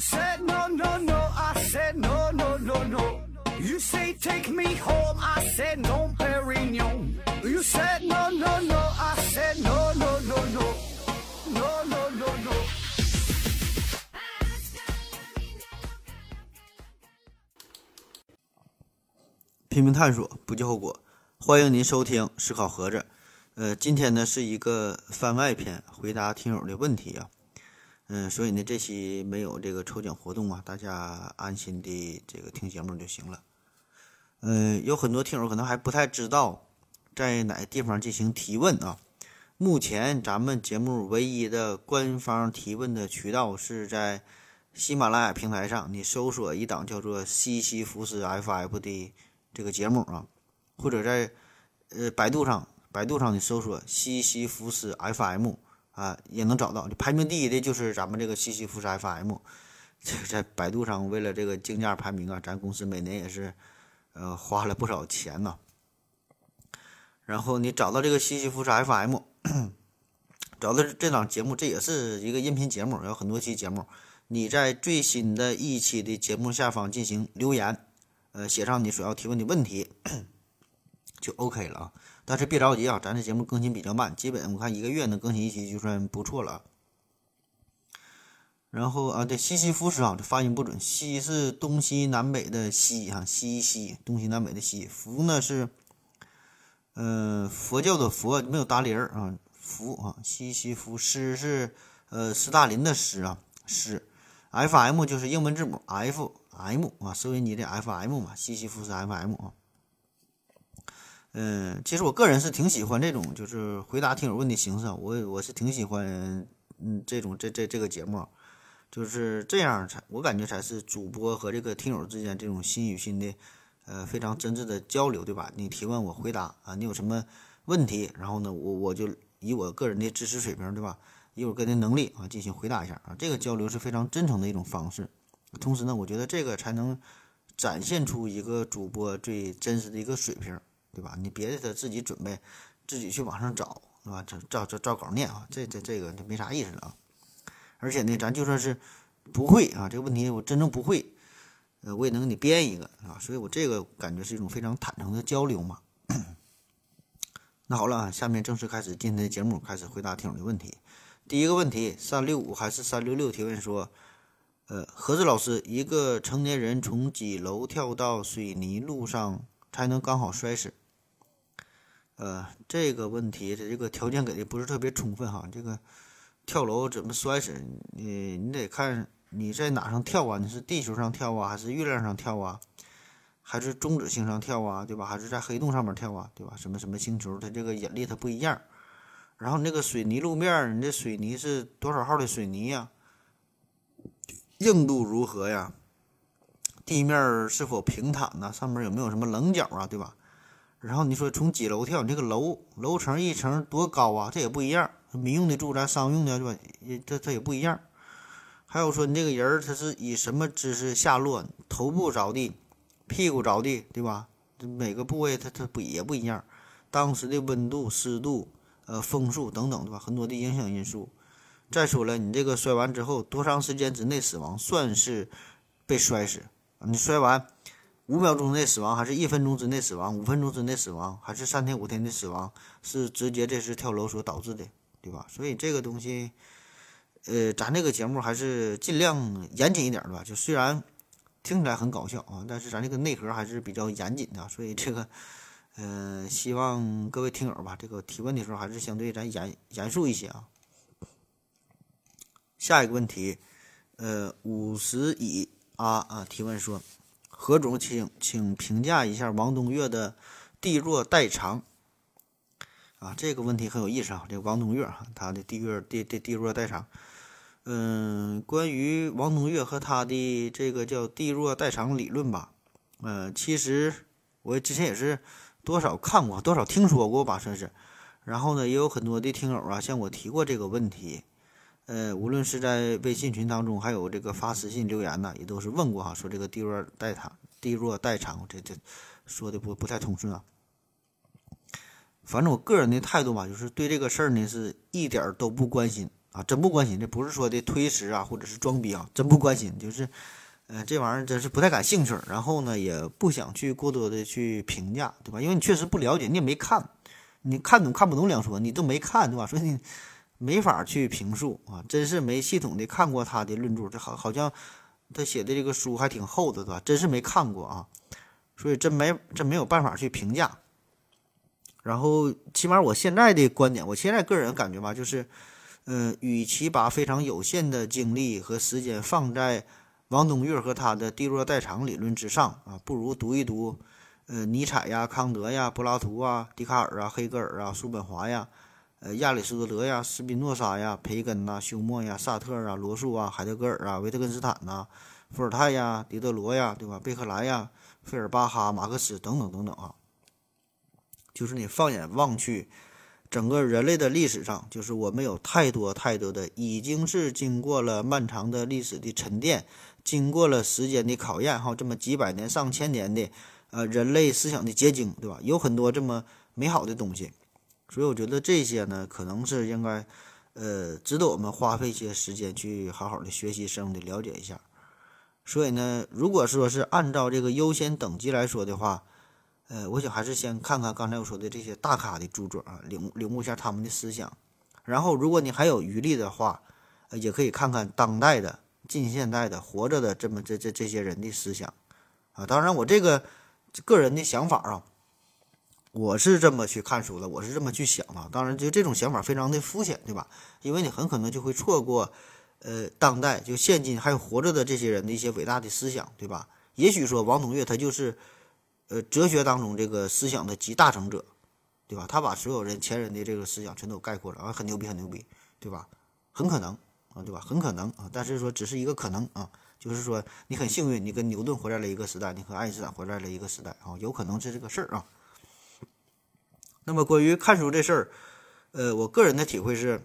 said no no no, I said no no no no. You say take me home, I said no, Perignon. You said no no no, I said no no no no, no no no no. 拼命探索，不计后果。欢迎您收听《思考盒子》。呃，今天呢是一个番外篇，回答听友的问题啊。嗯，所以呢这期没有这个抽奖活动啊，大家安心的这个听节目就行了。嗯，有很多听友可能还不太知道在哪个地方进行提问啊。目前咱们节目唯一的官方提问的渠道是在喜马拉雅平台上，你搜索一档叫做西西弗斯 FF 的这个节目啊，或者在呃百度上，百度上你搜索西西弗斯 FM。啊，也能找到。排名第一的就是咱们这个西西弗斯 FM，这个在百度上为了这个竞价排名啊，咱公司每年也是呃花了不少钱呢。然后你找到这个西西弗斯 FM，找到这档节目，这也是一个音频节目，有很多期节目。你在最新的一期的节目下方进行留言，呃，写上你所要提问的问题，就 OK 了啊。但是别着急啊，咱这节目更新比较慢，基本我看一个月能更新一期就算不错了。然后啊，对西西弗斯啊，这发音不准，西是东西南北的西哈，西西东西南北的西，福呢是，呃，佛教的佛，没有达林儿啊，福啊，西西弗斯是呃斯大林的斯啊，斯，F M 就是英文字母 F M 啊，收音机的 F M 嘛，西西弗斯 F M 啊。嗯，其实我个人是挺喜欢这种就是回答听友问的形式，我我是挺喜欢嗯这种这这这个节目，就是这样才我感觉才是主播和这个听友之间这种心与心的呃非常真挚的交流，对吧？你提问我回答啊，你有什么问题，然后呢我我就以我个人的知识水平，对吧？以我个人的能力啊进行回答一下啊，这个交流是非常真诚的一种方式，同时呢，我觉得这个才能展现出一个主播最真实的一个水平。对吧？你别的他自己准备，自己去网上找，是吧？照照照稿念啊，这这这个就没啥意思了啊。而且呢，咱就算是不会啊，这个问题我真正不会，呃，我也能给你编一个啊。所以我这个感觉是一种非常坦诚的交流嘛。那好了，下面正式开始今天的节目，开始回答听友的问题。第一个问题，三六五还是三六六提问说，呃，何子老师，一个成年人从几楼跳到水泥路上才能刚好摔死？呃，这个问题的这个条件给的不是特别充分哈。这个跳楼怎么摔死？你你得看你在哪上跳啊？你是地球上跳啊，还是月亮上跳啊，还是中子星上跳啊？对吧？还是在黑洞上面跳啊？对吧？什么什么星球，它这个引力它不一样。然后那个水泥路面，你这水泥是多少号的水泥呀？硬度如何呀？地面是否平坦呢？上面有没有什么棱角啊？对吧？然后你说从几楼跳，你这个楼楼层一层多高啊？这也不一样，民用的住宅、商用的，对吧？也这这也不一样。还有说你这个人儿他是以什么姿势下落？头部着地，屁股着地，对吧？每个部位它它不也不一样。当时的温度、湿度、呃风速等等，对吧？很多的影响因素。再说了，你这个摔完之后多长时间之内死亡算是被摔死？你摔完。五秒钟之内死亡，还是一分钟之内死亡？五分钟之内死亡，还是三天五天的死亡？是直接这是跳楼所导致的，对吧？所以这个东西，呃，咱这个节目还是尽量严谨一点，对吧？就虽然听起来很搞笑啊，但是咱这个内核还是比较严谨的。所以这个，呃，希望各位听友吧，这个提问的时候还是相对咱严严肃一些啊。下一个问题，呃，五十乙啊啊提问说。何总，请请评价一下王东岳的地弱代偿啊，这个问题很有意思啊。这个王东岳哈，他的地弱地地地弱代偿，嗯，关于王东岳和他的这个叫地弱代偿理论吧，呃，其实我之前也是多少看过，多少听说过吧，算是。然后呢，也有很多的听友啊向我提过这个问题。呃，无论是在微信群当中，还有这个发私信留言呢，也都是问过哈，说这个地弱代偿，地弱代偿，这这说的不不太通顺啊。反正我个人的态度吧，就是对这个事儿呢是一点儿都不关心啊，真不关心。这不是说的推迟啊，或者是装逼啊，真不关心。就是，呃，这玩意儿真是不太感兴趣，然后呢，也不想去过多的去评价，对吧？因为你确实不了解，你也没看，你看懂看不懂两说，你都没看，对吧？所以你没法去评述啊，真是没系统的看过他的论著，这好好像他写的这个书还挺厚的，对吧？真是没看过啊，所以真没真没有办法去评价。然后，起码我现在的观点，我现在个人感觉吧，就是，呃，与其把非常有限的精力和时间放在王东岳和他的地弱代偿理论之上啊，不如读一读，呃，尼采呀、康德呀、柏拉图啊、笛卡尔啊、黑格尔啊、叔本华呀、呃，亚里士多德呀、斯宾诺莎呀、培根呐、休谟呀、萨特啊、罗素啊、海德格尔啊、维特根斯坦呐、伏尔泰呀、狄德罗呀，对吧？贝克莱呀、费尔巴哈、马克思等等等等啊。就是你放眼望去，整个人类的历史上，就是我们有太多太多的，已经是经过了漫长的历史的沉淀，经过了时间的考验，哈，这么几百年、上千年的，呃，人类思想的结晶，对吧？有很多这么美好的东西，所以我觉得这些呢，可能是应该，呃，值得我们花费一些时间去好好的学习、深入的了解一下。所以呢，如果说是按照这个优先等级来说的话，呃，我想还是先看看刚才我说的这些大咖的著作啊，领领悟一下他们的思想。然后，如果你还有余力的话，呃，也可以看看当代的、近现代的、活着的这么这这这些人的思想啊。当然，我这个个人的想法啊，我是这么去看书的，我是这么去想的。当然，就这种想法非常的肤浅，对吧？因为你很可能就会错过，呃，当代就现今还有活着的这些人的一些伟大的思想，对吧？也许说王东岳他就是。呃，哲学当中这个思想的集大成者，对吧？他把所有人前人的这个思想全都概括了啊，很牛逼，很牛逼，对吧？很可能啊，对吧？很可能啊，但是说只是一个可能啊，就是说你很幸运，你跟牛顿活在了一个时代，你和爱因斯坦活在了一个时代啊，有可能是这个事儿啊。那么关于看书这事儿，呃，我个人的体会是，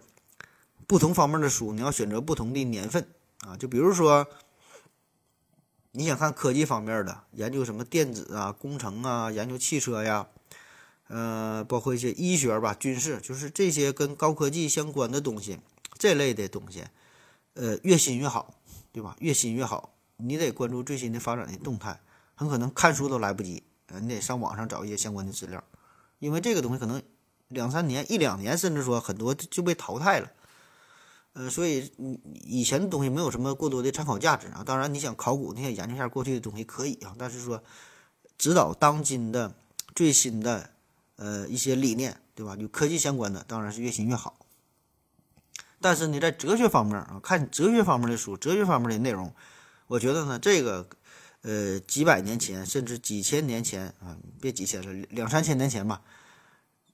不同方面的书你要选择不同的年份啊，就比如说。你想看科技方面的研究，什么电子啊、工程啊、研究汽车呀，呃，包括一些医学吧、军事，就是这些跟高科技相关的东西，这类的东西，呃，越新越好，对吧？越新越好，你得关注最新的发展的动态，很可能看书都来不及，你得上网上找一些相关的资料，因为这个东西可能两三年、一两年，甚至说很多就被淘汰了。呃，所以以前的东西没有什么过多的参考价值啊。当然，你想考古，你想研究一下过去的东西可以啊。但是说，指导当今的最新的呃一些理念，对吧？与科技相关的，当然是越新越好。但是呢，在哲学方面啊，看哲学方面的书，哲学方面的内容，我觉得呢，这个呃几百年前，甚至几千年前啊，别几千了，两三千年前吧。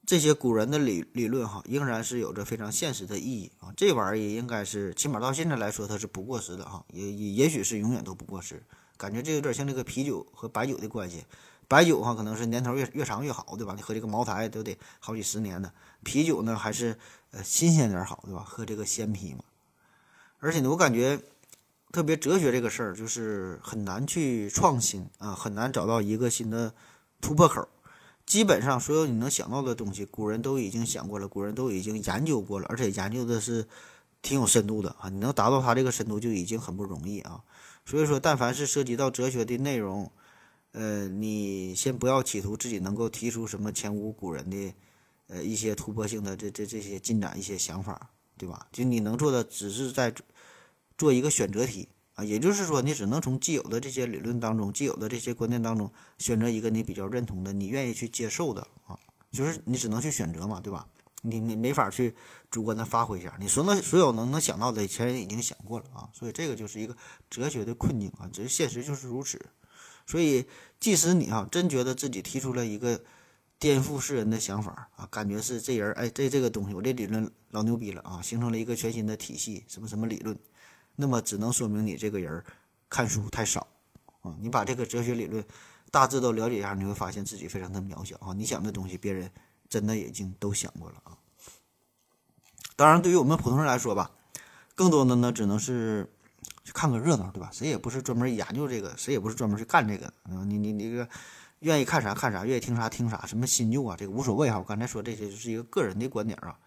这些古人的理理论哈，仍然是有着非常现实的意义啊！这玩意儿也应该是，起码到现在来说，它是不过时的哈，也也也许是永远都不过时。感觉这有点像这个啤酒和白酒的关系，白酒哈可能是年头越越长越好，对吧？你喝这个茅台都得好几十年的，啤酒呢还是呃新鲜点好，对吧？喝这个鲜啤嘛。而且呢，我感觉特别哲学这个事儿，就是很难去创新啊，很难找到一个新的突破口。基本上所有你能想到的东西，古人都已经想过了，古人都已经研究过了，而且研究的是挺有深度的啊！你能达到他这个深度就已经很不容易啊！所以说，但凡是涉及到哲学的内容，呃，你先不要企图自己能够提出什么前无古人的呃一些突破性的这这这些进展一些想法，对吧？就你能做的只是在做一个选择题。啊，也就是说，你只能从既有的这些理论当中、既有的这些观念当中选择一个你比较认同的、你愿意去接受的啊，就是你只能去选择嘛，对吧？你你没法去主观的发挥一下，你所能所有能能想到的，前人已经想过了啊，所以这个就是一个哲学的困境啊，只是现实就是如此。所以，即使你啊真觉得自己提出了一个颠覆世人的想法啊，感觉是这人哎这这个东西我这理论老牛逼了啊，形成了一个全新的体系，什么什么理论。那么只能说明你这个人看书太少啊！你把这个哲学理论大致都了解一下，你会发现自己非常的渺小啊！你想的东西，别人真的已经都想过了啊！当然，对于我们普通人来说吧，更多的呢，只能是去看个热闹，对吧？谁也不是专门研究这个，谁也不是专门去干这个。嗯，你你你这个愿意看啥看啥，愿意听啥听啥，什么新旧啊，这个无所谓哈。我刚才说这些就是一个个人的观点啊，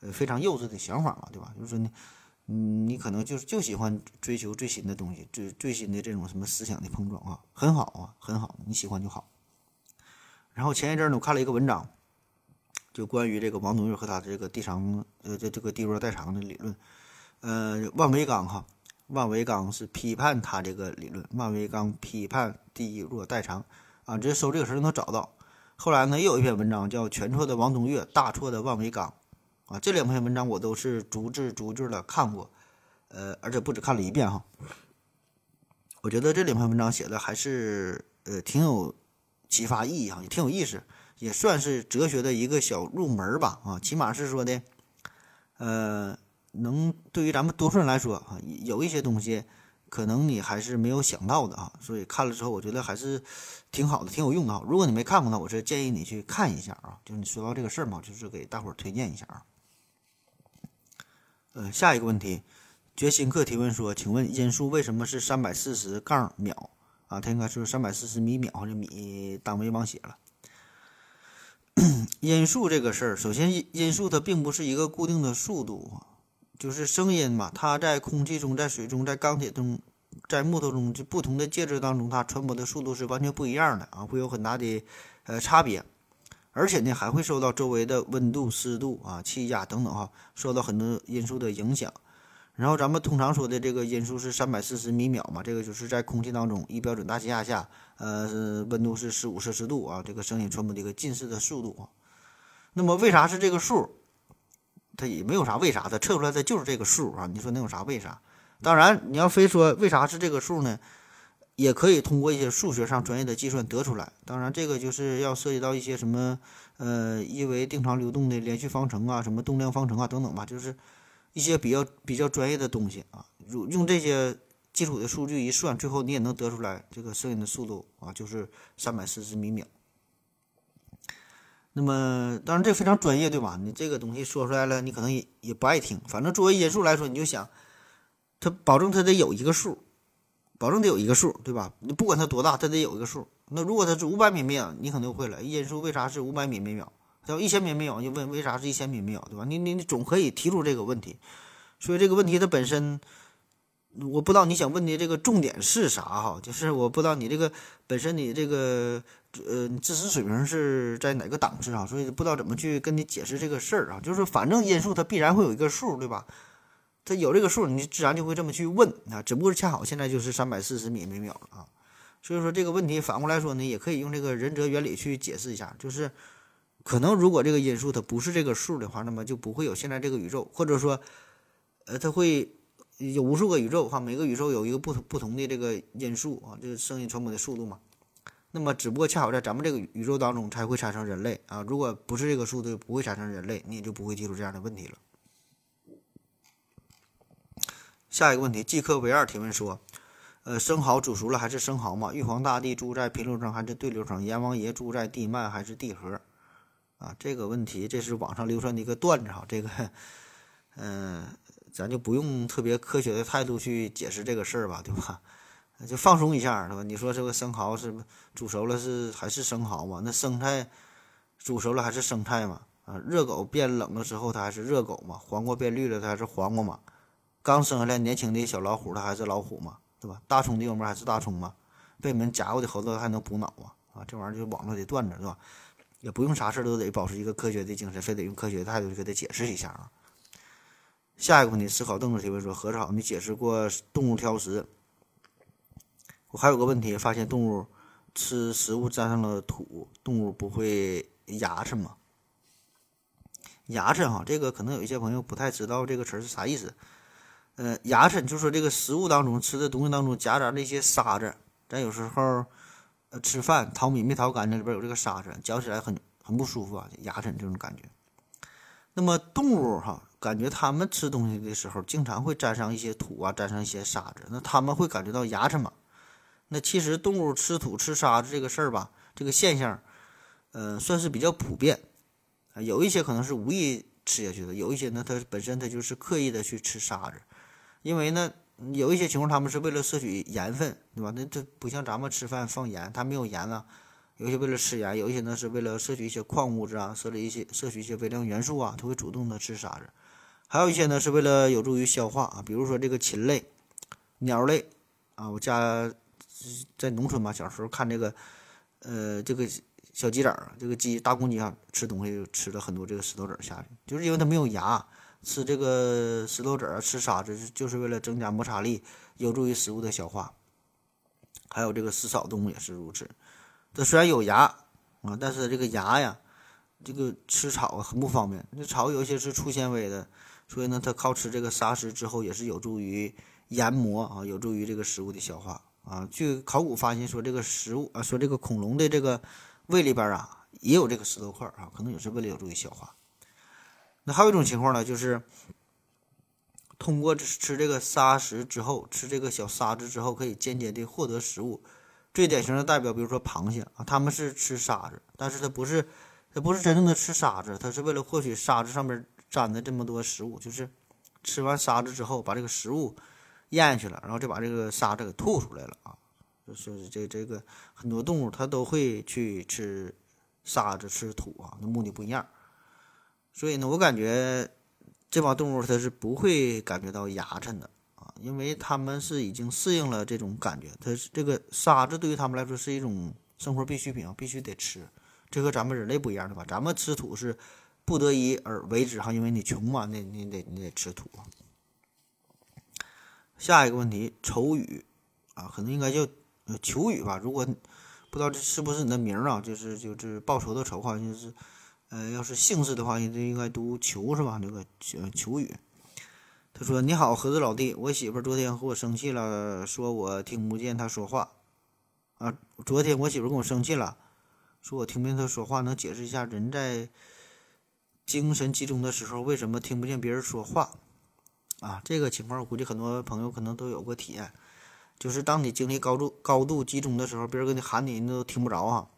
呃，非常幼稚的想法嘛，对吧？就是说呢。嗯，你可能就是就喜欢追求最新的东西，最最新的这种什么思想的碰撞啊，很好啊，很好，你喜欢就好。然后前一阵呢，我看了一个文章，就关于这个王东岳和他这个地长呃这这个地弱代偿的理论。呃，万维钢哈，万维钢是批判他这个理论，万维钢批判地弱代偿啊，直接搜这个词就能找到。后来呢，又有一篇文章叫《全错的王东岳，大错的万维钢》啊，这两篇文章我都是逐字逐句的看过，呃，而且不止看了一遍哈。我觉得这两篇文章写的还是呃挺有启发意义哈，也挺有意思，也算是哲学的一个小入门吧啊，起码是说的，呃。能对于咱们多数人来说啊，有一些东西可能你还是没有想到的啊，所以看了之后我觉得还是挺好的，挺有用的啊。如果你没看过呢，我是建议你去看一下啊。就是你说到这个事儿嘛，就是给大伙儿推荐一下啊。呃，下一个问题，决心客提问说，请问音速为什么是三百四十杠秒啊？它应该是三百四十米秒这米单位忘写了。音速这个事儿，首先音速它并不是一个固定的速度啊。就是声音嘛，它在空气中、在水中、在钢铁中、在木头中，就不同的介质当中，它传播的速度是完全不一样的啊，会有很大的呃差别，而且呢，还会受到周围的温度、湿度啊、气压等等哈，受到很多因素的影响。然后咱们通常说的这个音速是三百四十米秒嘛，这个就是在空气当中一标准大气压下，呃，温度是十五摄氏度啊，这个声音传播的一个近似的速度啊。那么为啥是这个数？它也没有啥为啥它，测出来的就是这个数啊！你说能有啥为啥？当然，你要非说为啥是这个数呢，也可以通过一些数学上专业的计算得出来。当然，这个就是要涉及到一些什么呃一维定常流动的连续方程啊，什么动量方程啊等等吧，就是一些比较比较专业的东西啊。用用这些基础的数据一算，最后你也能得出来这个声音的速度啊，就是三百四十米秒。那么，当然这非常专业，对吧？你这个东西说出来了，你可能也也不爱听。反正作为音数来说，你就想，它保证它得有一个数，保证得有一个数，对吧？你不管它多大，它得有一个数。那如果它是五百米每秒，你可能会了，音数为啥是五百米每秒？要一千米每秒，就问为啥是一千米每秒，对吧？你你你总可以提出这个问题。所以这个问题它本身。我不知道你想问的这个重点是啥哈，就是我不知道你这个本身你这个呃知识水平是在哪个档次啊，所以不知道怎么去跟你解释这个事儿啊。就是反正因数它必然会有一个数，对吧？它有这个数，你自然就会这么去问啊。只不过是恰好现在就是三百四十米每秒了啊，所以说这个问题反过来说呢，也可以用这个仁哲原理去解释一下，就是可能如果这个因数它不是这个数的话，那么就不会有现在这个宇宙，或者说呃它会。有无数个宇宙哈，每个宇宙有一个不同不同的这个因素啊，就是声音传播的速度嘛。那么，只不过恰好在咱们这个宇宙当中才会产生人类啊。如果不是这个速度，不会产生人类，你也就不会提出这样的问题了。下一个问题，季克维二提问说：呃，生蚝煮熟了还是生蚝嘛？玉皇大帝住在平流层还是对流层？阎王爷住在地幔还是地核？啊，这个问题这是网上流传的一个段子哈，这个，嗯。咱就不用特别科学的态度去解释这个事儿吧，对吧？就放松一下，对吧？你说这个生蚝是煮熟了是还是生蚝嘛？那生菜煮熟了还是生菜嘛？啊，热狗变冷了之后它还是热狗嘛？黄瓜变绿了它还是黄瓜嘛？刚生下来年轻的小老虎它还是老虎嘛？对吧？大葱的油门还是大葱嘛？被门夹过的猴子还能补脑啊？啊，这玩意儿就网络的段子，是吧？也不用啥事都得保持一个科学的精神，非得用科学的态度去给他解释一下啊。下一个问题，思考凳子提问说：何草，你解释过动物挑食。我还有个问题，发现动物吃食物沾上了土，动物不会牙碜吗？牙碜哈，这个可能有一些朋友不太知道这个词是啥意思。呃，牙碜就是说这个食物当中吃的东西当中夹杂了一些沙子，咱有时候呃吃饭淘米没淘干净，里边有这个沙子，嚼起来很很不舒服啊，牙碜这种感觉。那么动物哈。感觉它们吃东西的时候，经常会沾上一些土啊，沾上一些沙子。那他们会感觉到牙碜吗？那其实动物吃土吃沙子这个事儿吧，这个现象，呃，算是比较普遍啊。有一些可能是无意吃下去的，有一些呢，它本身它就是刻意的去吃沙子。因为呢，有一些情况他们是为了摄取盐分，对吧？那这不像咱们吃饭放盐，它没有盐啊。有些为了吃盐，有一些呢是为了摄取一些矿物质啊，摄取一些摄取一些微量元素啊，它会主动的吃沙子。还有一些呢是为了有助于消化啊，比如说这个禽类、鸟类啊。我家在农村嘛，小时候看这个，呃，这个小鸡仔儿，这个鸡大公鸡啊，吃东西吃了很多这个石头子下去，就是因为它没有牙，吃这个石头子儿、吃沙子，就是为了增加摩擦力，有助于食物的消化。还有这个食草动物也是如此，它虽然有牙啊，但是这个牙呀，这个吃草很不方便，这草有些是粗纤维的。所以呢，它靠吃这个沙石之后，也是有助于研磨啊，有助于这个食物的消化啊。据考古发现说，这个食物啊，说这个恐龙的这个胃里边啊，也有这个石头块啊，可能也是为了有助于消化。那还有一种情况呢，就是通过吃这个沙石之后，吃这个小沙子之后，可以间接的获得食物。最典型的代表，比如说螃蟹啊，他们是吃沙子，但是它不是，它不是真正的吃沙子，它是为了获取沙子上面。粘的这么多食物，就是吃完沙子之后，把这个食物咽下去了，然后就把这个沙子给吐出来了啊。就是这这个很多动物它都会去吃沙子、吃土啊，那目的不一样。所以呢，我感觉这帮动物它是不会感觉到牙碜的啊，因为它们是已经适应了这种感觉。它是这个沙子对于它们来说是一种生活必需品啊，必须得吃。这和咱们人类不一样的吧？咱们吃土是。不得已而为之哈，因为你穷嘛，那你得你得吃土。下一个问题，丑语啊，可能应该叫呃求语吧。如果不知道这是不是你的名儿啊，就是就是报仇的仇哈，就是呃，要是姓氏的话，应应该读求是吧？那个求语。他说：“你好，盒子老弟，我媳妇昨天和我生气了，说我听不见她说话啊。昨天我媳妇跟我生气了，说我听不见她说话，能解释一下人在？”精神集中的时候，为什么听不见别人说话？啊，这个情况我估计很多朋友可能都有过体验，就是当你精力高度高度集中的时候，别人跟你喊你，你都听不着哈。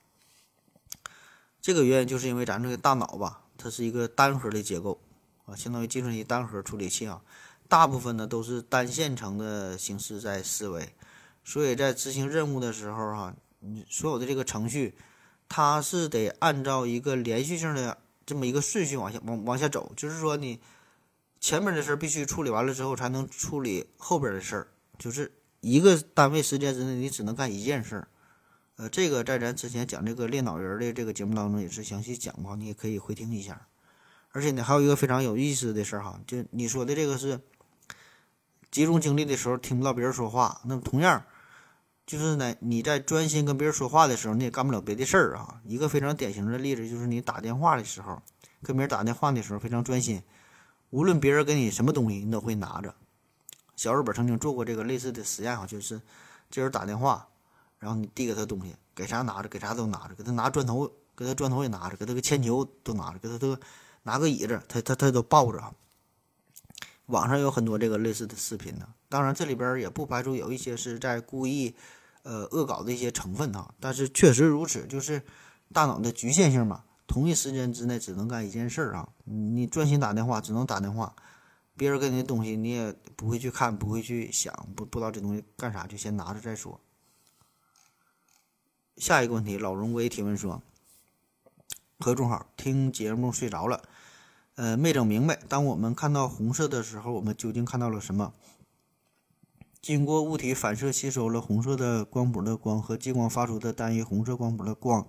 这个原因就是因为咱这个大脑吧，它是一个单核的结构啊，相当于计算机单核处理器啊，大部分呢都是单线程的形式在思维，所以在执行任务的时候哈，你所有的这个程序，它是得按照一个连续性的。这么一个顺序往下往往下走，就是说你前面的事儿必须处理完了之后，才能处理后边的事儿。就是一个单位时间之内，你只能干一件事儿。呃，这个在咱之前讲这个练脑人的这个节目当中也是详细讲过，你也可以回听一下。而且呢，还有一个非常有意思的事儿哈，就你说的这个是集中精力的时候听不到别人说话，那么同样。就是呢，你在专心跟别人说话的时候，你也干不了别的事儿啊。一个非常典型的例子就是你打电话的时候，跟别人打电话的时候非常专心，无论别人给你什么东西，你都会拿着。小日本曾经做过这个类似的实验啊，就是这人打电话，然后你递给他东西，给啥拿着，给啥都拿着，给他拿砖头，给他砖头也拿着，给他个铅球都拿着，给他都拿个椅子，他他他都抱着。网上有很多这个类似的视频呢，当然这里边也不排除有一些是在故意，呃，恶搞的一些成分哈。但是确实如此，就是大脑的局限性嘛，同一时间之内只能干一件事儿啊。你专心打电话，只能打电话，别人给你的东西你也不会去看，不会去想，不不知道这东西干啥，就先拿着再说。下一个问题，老荣威提问说：何总好，听节目睡着了。呃，没整明白。当我们看到红色的时候，我们究竟看到了什么？经过物体反射吸收了红色的光谱的光和激光发出的单一红色光谱的光，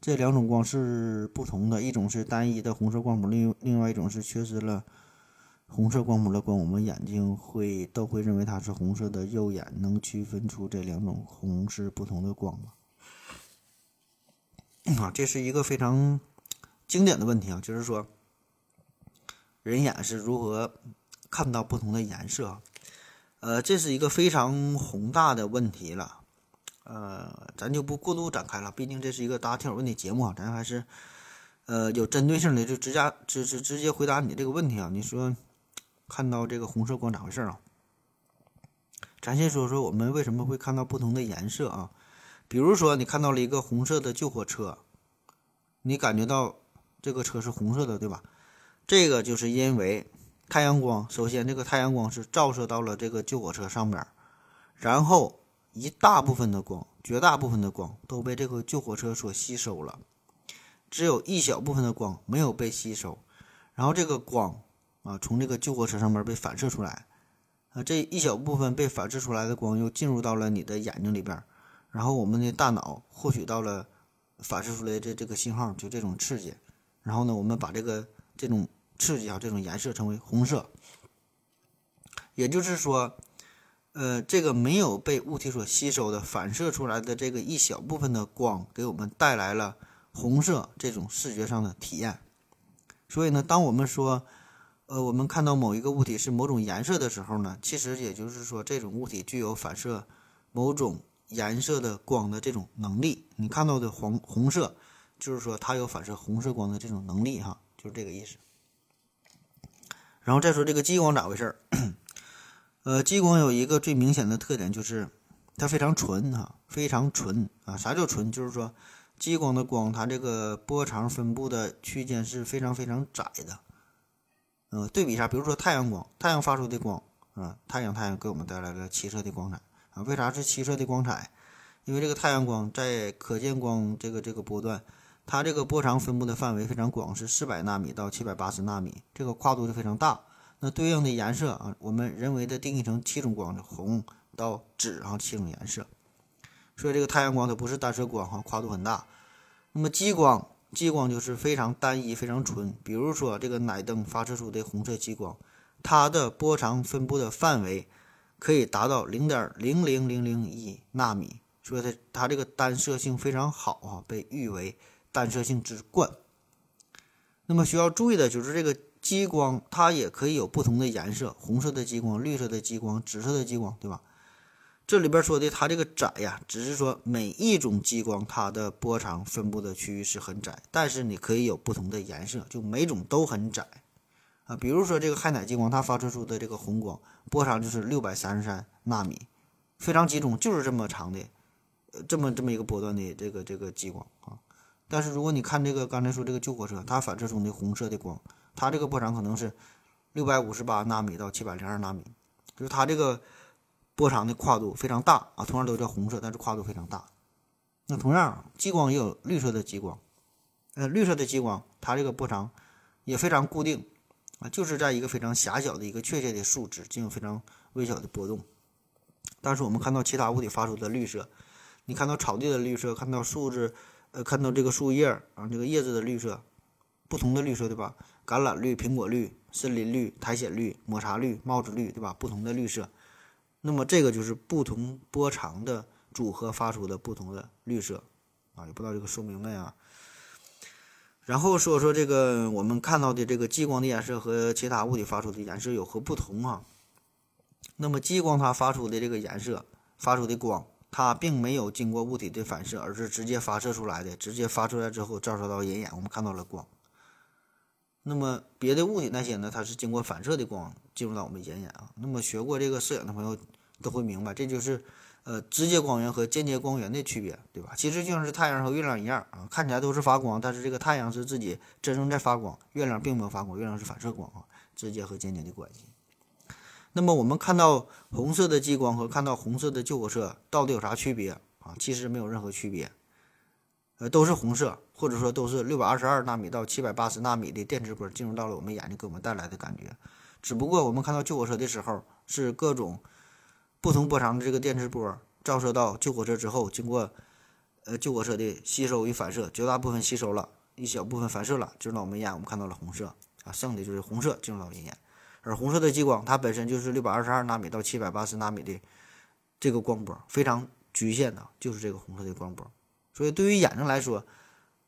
这两种光是不同的。一种是单一的红色光谱，另另外一种是缺失了红色光谱的光。我们眼睛会都会认为它是红色的，肉眼能区分出这两种红是不同的光吗？啊，这是一个非常经典的问题啊，就是说。人眼是如何看到不同的颜色啊？呃，这是一个非常宏大的问题了。呃，咱就不过度展开了，毕竟这是一个大家听友问的节目啊，咱还是呃有针对性的，就直接直直直接回答你这个问题啊。你说看到这个红色光咋回事啊？咱先说说我们为什么会看到不同的颜色啊？比如说你看到了一个红色的救火车，你感觉到这个车是红色的，对吧？这个就是因为太阳光，首先这个太阳光是照射到了这个救火车上面，然后一大部分的光，绝大部分的光都被这个救火车所吸收了，只有一小部分的光没有被吸收，然后这个光啊，从这个救火车上面被反射出来，啊，这一小部分被反射出来的光又进入到了你的眼睛里边，然后我们的大脑获取到了反射出来的这个信号，就这种刺激，然后呢，我们把这个这种刺激啊，这种颜色称为红色。也就是说，呃，这个没有被物体所吸收的反射出来的这个一小部分的光，给我们带来了红色这种视觉上的体验。所以呢，当我们说，呃，我们看到某一个物体是某种颜色的时候呢，其实也就是说，这种物体具有反射某种颜色的光的这种能力。你看到的黄红色，就是说它有反射红色光的这种能力，哈，就是这个意思。然后再说这个激光咋回事儿？呃，激光有一个最明显的特点，就是它非常纯哈，非常纯啊。啥叫纯？就是说，激光的光，它这个波长分布的区间是非常非常窄的。呃，对比一下，比如说太阳光，太阳发出的光啊，太阳太阳给我们带来了七色的光彩啊。为啥是七色的光彩？因为这个太阳光在可见光这个这个波段，它这个波长分布的范围非常广，是四百纳米到七百八十纳米，这个跨度就非常大。那对应的颜色啊，我们人为的定义成七种光，红到紫啊七种颜色。所以这个太阳光它不是单色光哈，跨度很大。那么激光，激光就是非常单一、非常纯。比如说这个奶灯发射出的红色激光，它的波长分布的范围可以达到零点零零零零一纳米，所以它它这个单色性非常好啊，被誉为单色性之冠。那么需要注意的就是这个。激光它也可以有不同的颜色，红色的激光、绿色的激光、紫色的激光，对吧？这里边说的它这个窄呀，只是说每一种激光它的波长分布的区域是很窄，但是你可以有不同的颜色，就每种都很窄啊。比如说这个氦氖激光，它发射出的这个红光波长就是六百三十三纳米，非常集中，就是这么长的，呃，这么这么一个波段的这个这个激光啊。但是如果你看这个刚才说这个救火车，它反射出的红色的光。它这个波长可能是六百五十八纳米到七百零二纳米，就是它这个波长的跨度非常大啊。同样都叫红色，但是跨度非常大。那同样，激光也有绿色的激光，呃，绿色的激光它这个波长也非常固定就是在一个非常狭小的一个确切的数值进行非常微小的波动。但是我们看到其他物体发出的绿色，你看到草地的绿色，看到树枝，呃，看到这个树叶啊，这个叶子的绿色，不同的绿色，对吧？橄榄绿、苹果绿、森林绿、苔藓绿、抹茶绿、帽子绿，对吧？不同的绿色，那么这个就是不同波长的组合发出的不同的绿色啊，也不知道这个说明白啊。然后说说这个我们看到的这个激光的颜色和其他物体发出的颜色有何不同啊？那么激光它发出的这个颜色、发出的光，它并没有经过物体的反射，而是直接发射出来的，直接发出来之后照射到人眼，我们看到了光。那么别的物体那些呢？它是经过反射的光进入到我们人眼啊。那么学过这个摄影的朋友都会明白，这就是呃直接光源和间接光源的区别，对吧？其实就像是太阳和月亮一样啊，看起来都是发光，但是这个太阳是自己真正在发光，月亮并没有发光，月亮是反射光啊，直接和间接的关系。那么我们看到红色的激光和看到红色的救火车到底有啥区别啊？其实没有任何区别。呃，都是红色，或者说都是六百二十二纳米到七百八十纳米的电磁波进入到了我们眼睛，给我们带来的感觉。只不过我们看到救火车的时候，是各种不同波长的这个电磁波照射到救火车之后，经过呃救火车的吸收与反射，绝大部分吸收了一小部分反射了，进入到我们眼，我们看到了红色啊，剩的就是红色进入到人眼。而红色的激光，它本身就是六百二十二纳米到七百八十纳米的这个光波，非常局限的，就是这个红色的光波。所以，对于眼睛来说，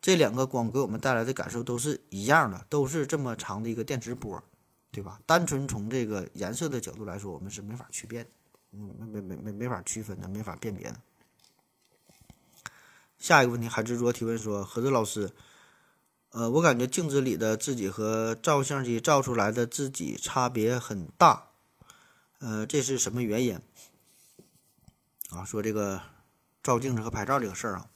这两个光给我们带来的感受都是一样的，都是这么长的一个电磁波，对吧？单纯从这个颜色的角度来说，我们是没法区别，嗯，没没没没法区分的，没法辨别的。下一个问题，海执着提问说：“何子老师，呃，我感觉镜子里的自己和照相机照出来的自己差别很大，呃，这是什么原因？”啊，说这个照镜子和拍照这个事儿啊。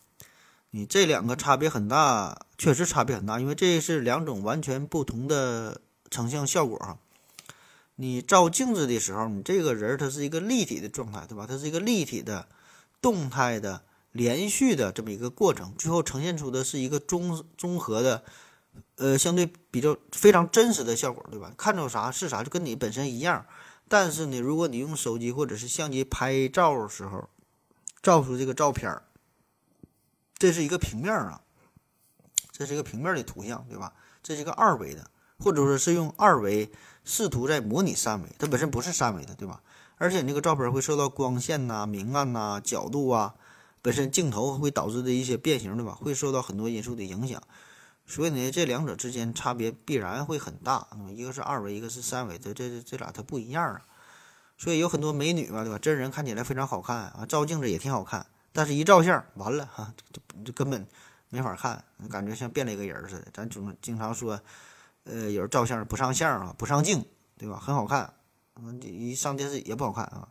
你这两个差别很大，确实差别很大，因为这是两种完全不同的成像效果啊。你照镜子的时候，你这个人他是一个立体的状态，对吧？它是一个立体的、动态的、连续的这么一个过程，最后呈现出的是一个综综合的、呃，相对比较非常真实的效果，对吧？看着啥是啥，就跟你本身一样。但是呢，如果你用手机或者是相机拍照的时候，照出这个照片儿，这是一个平面啊，这是一个平面的图像，对吧？这是一个二维的，或者说是用二维试图在模拟三维，它本身不是三维的，对吧？而且那个照片会受到光线呐、明暗呐、角度啊，本身镜头会导致的一些变形，对吧？会受到很多因素的影响。所以呢，这两者之间差别必然会很大。那么一个是二维，一个是三维，这这这俩它不一样啊。所以有很多美女嘛，对吧？真人看起来非常好看啊，照镜子也挺好看，但是一照相完了哈，就就根本没法看，感觉像变了一个人似的。咱总经常说，呃，有人照相不上相啊，不上镜，对吧？很好看，嗯，一上电视也不好看啊。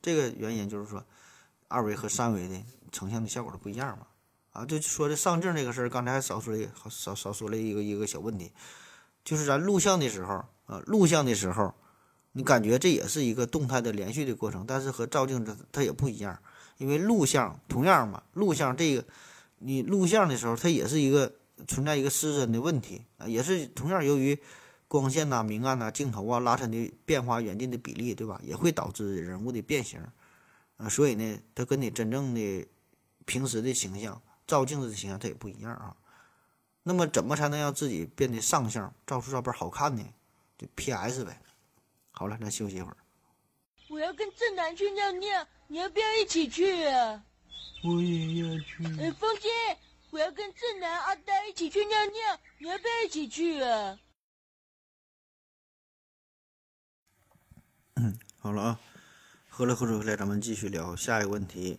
这个原因就是说，二维和三维的呈现的效果都不一样嘛。啊，就说这上镜这个事儿，刚才还少说了少少说了一个一个小问题，就是咱录像的时候啊，录像的时候，你感觉这也是一个动态的连续的过程，但是和照镜子它也不一样，因为录像同样嘛，录像这个你录像的时候，它也是一个存在一个失真的问题啊，也是同样由于光线呐、明暗呐、镜头啊、拉伸的变化、远近的比例，对吧？也会导致人物的变形啊，所以呢，它跟你真正的平时的形象。照镜子的形象它也不一样啊，那么怎么才能让自己变得上相，照出照片好看呢？就 P.S. 呗。好了，咱休息一会儿。我要跟正南去尿尿，你要不要一起去啊？我也要去。哎，风姐，我要跟正南、阿呆一起去尿尿，你要不要一起去啊？嗯，好了啊，喝了口水回来，咱们继续聊下一个问题。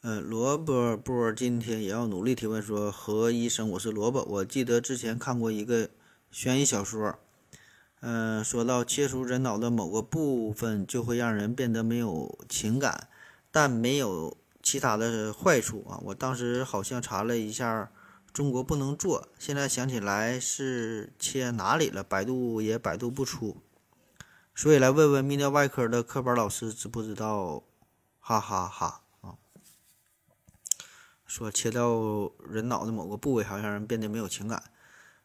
嗯，萝卜波今天也要努力提问说：“何医生，我是萝卜。我记得之前看过一个悬疑小说，嗯，说到切除人脑的某个部分就会让人变得没有情感，但没有其他的坏处啊。我当时好像查了一下，中国不能做。现在想起来是切哪里了，百度也百度不出，所以来问问泌尿外科的科班老师知不知道？哈哈哈啊。”说切掉人脑的某个部位，好像人变得没有情感，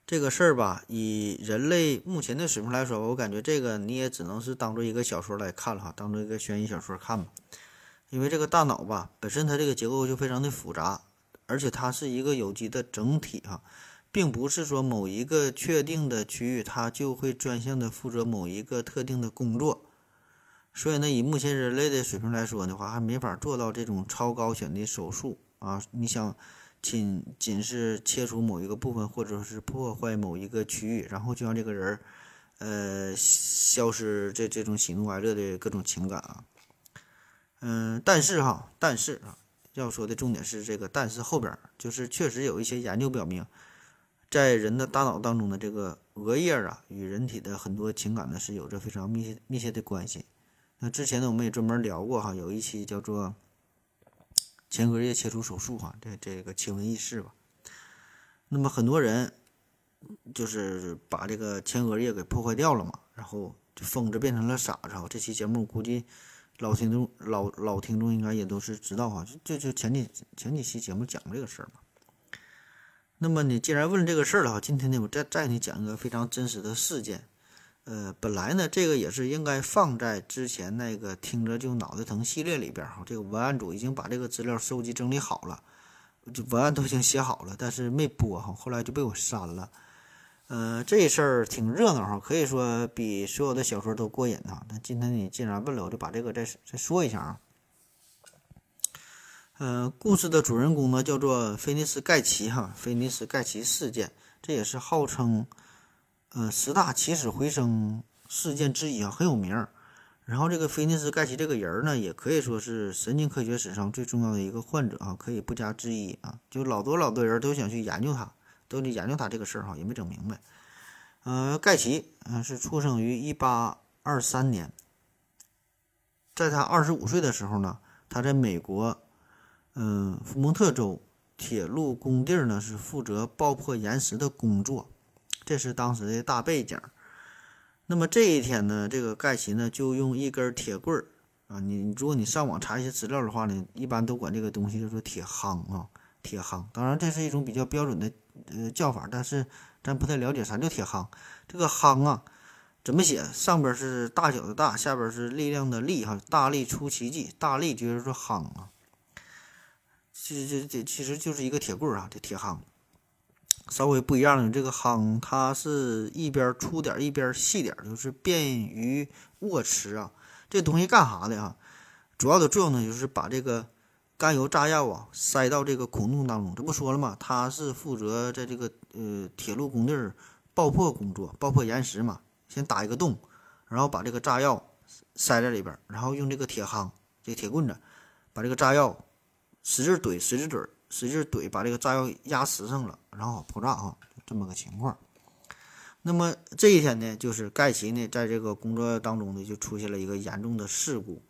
这个事儿吧，以人类目前的水平来说，我感觉这个你也只能是当做一个小说来看了哈，当做一个悬疑小说看吧。因为这个大脑吧，本身它这个结构就非常的复杂，而且它是一个有机的整体哈，并不是说某一个确定的区域它就会专项的负责某一个特定的工作。所以呢，以目前人类的水平来说的话，还没法做到这种超高选的手术。啊，你想仅仅是切除某一个部分，或者是破坏某一个区域，然后就让这个人儿，呃，消失这这种喜怒哀乐的各种情感啊。嗯，但是哈，但是啊，要说的重点是这个，但是后边就是确实有一些研究表明，在人的大脑当中的这个额叶啊，与人体的很多情感呢是有着非常密切密切的关系。那之前呢，我们也专门聊过哈，有一期叫做。前额叶切除手术，哈，这这个奇闻异事吧。那么很多人就是把这个前额叶给破坏掉了嘛，然后就疯子变成了傻子。这期节目估计老听众老老听众应该也都是知道哈，就就前几前几期节目讲过这个事儿嘛。那么你既然问这个事儿了哈，今天呢我再再给你讲一个非常真实的事件。呃，本来呢，这个也是应该放在之前那个听着就脑袋疼系列里边哈。这个文案组已经把这个资料收集整理好了，就文案都已经写好了，但是没播哈，后来就被我删了。呃，这事儿挺热闹哈，可以说比所有的小说都过瘾啊。那今天你既然问了，我就把这个再再说一下啊。嗯，故事的主人公呢叫做菲尼斯盖奇哈，菲尼斯盖奇事件，这也是号称。呃，十大起死回生事件之一啊，很有名。然后这个菲尼斯盖奇这个人呢，也可以说是神经科学史上最重要的一个患者啊，可以不加质疑啊。就老多老多人都想去研究他，都得研究他这个事儿哈，也没整明白。呃，盖奇嗯是出生于一八二三年，在他二十五岁的时候呢，他在美国嗯福蒙特州铁路工地呢是负责爆破岩石的工作。这是当时的大背景。那么这一天呢，这个盖奇呢就用一根铁棍儿啊，你如果你上网查一些资料的话呢，一般都管这个东西叫做铁夯啊，铁夯。当然，这是一种比较标准的呃叫法，但是咱不太了解啥叫铁夯。这个夯啊，怎么写？上边是大小的大，下边是力量的力哈，大力出奇迹，大力就是说夯啊。其实这这其实就是一个铁棍儿啊，这铁夯。稍微不一样的这个夯，它是一边粗点一边细点，就是便于握持啊。这东西干啥的啊？主要的作用呢，就是把这个甘油炸药啊塞到这个孔洞当中。这不说了吗？他是负责在这个呃铁路工地儿爆破工作，爆破岩石嘛。先打一个洞，然后把这个炸药塞在里边，然后用这个铁夯、这铁棍子把这个炸药使劲怼，使劲怼。使劲怼，把这个炸药压实上了，然后爆炸啊，这么个情况。那么这一天呢，就是盖奇呢，在这个工作当中呢，就出现了一个严重的事故，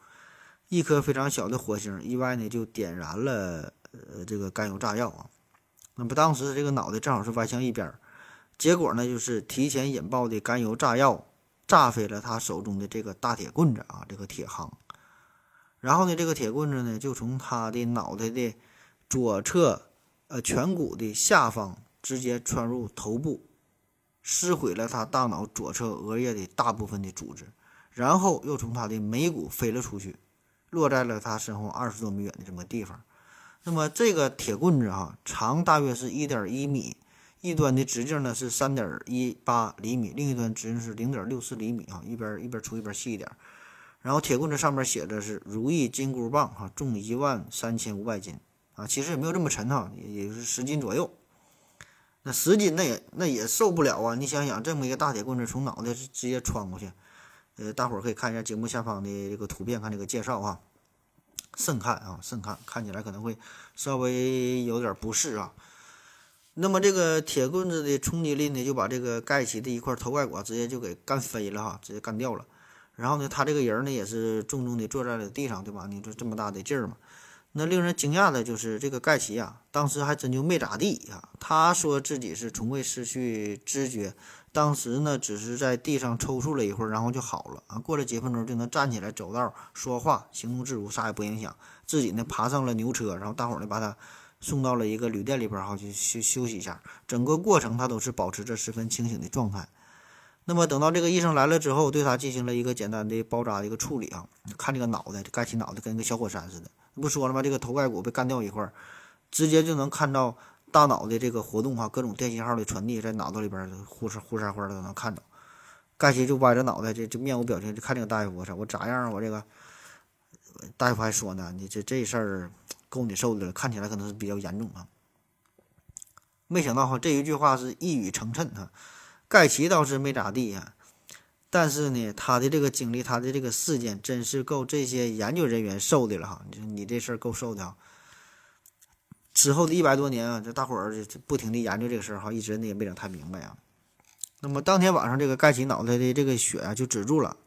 一颗非常小的火星意外呢就点燃了呃这个甘油炸药啊。那么当时这个脑袋正好是歪向一边，结果呢就是提前引爆的甘油炸药炸飞了他手中的这个大铁棍子啊，这个铁夯。然后呢，这个铁棍子呢就从他的脑袋的。左侧，呃，颧骨的下方直接穿入头部，撕毁了他大脑左侧额叶的大部分的组织，然后又从他的眉骨飞了出去，落在了他身后二十多米远的这么地方。那么这个铁棍子哈，长大约是一点一米，一端的直径呢是三点一八厘米，另一端直径是零点六四厘米啊，一边一边粗一边细一点。然后铁棍子上面写着是“如意金箍棒”哈，重一万三千五百斤。啊，其实也没有这么沉哈，也也就是十斤左右。那十斤那也那也受不了啊！你想想，这么一个大铁棍子从脑袋直接穿过去，呃，大伙儿可以看一下节目下方的这个图片，看这个介绍啊，慎看啊，慎看，看起来可能会稍微有点不适啊。那么这个铁棍子的冲击力呢，就把这个盖奇的一块头盖骨直接就给干飞了哈，直接干掉了。然后呢，他这个人呢也是重重的坐在了地上，对吧？你说这么大的劲儿嘛。那令人惊讶的就是这个盖奇啊，当时还真就没咋地啊。他说自己是从未失去知觉，当时呢只是在地上抽搐了一会儿，然后就好了啊。过了几分钟就能站起来走道、说话、行动自如，啥也不影响。自己呢爬上了牛车，然后大伙儿呢把他送到了一个旅店里边儿哈，去休休息一下。整个过程他都是保持着十分清醒的状态。那么等到这个医生来了之后，对他进行了一个简单的包扎的一个处理啊。看这个脑袋，盖起脑袋跟个小火山似的。不说了吗？这个头盖骨被干掉一块儿，直接就能看到大脑的这个活动哈，各种电信号的传递在脑子里边呼哧呼哧呼都能看到。盖奇就歪着脑袋，这这面无表情就看这个大夫，我操，我咋样啊？我这个大夫还说呢，你这这事儿够你受的了，看起来可能是比较严重啊。没想到哈，这一句话是一语成谶哈。盖奇倒是没咋地呀。但是呢，他的这个经历，他的这个事件，真是够这些研究人员受的了哈！你你这事儿够受的啊！之后的一百多年啊，这大伙儿就不停的研究这个事儿哈，一直呢也没整太明白啊。那么当天晚上，这个盖奇脑袋的这个血啊就止住了，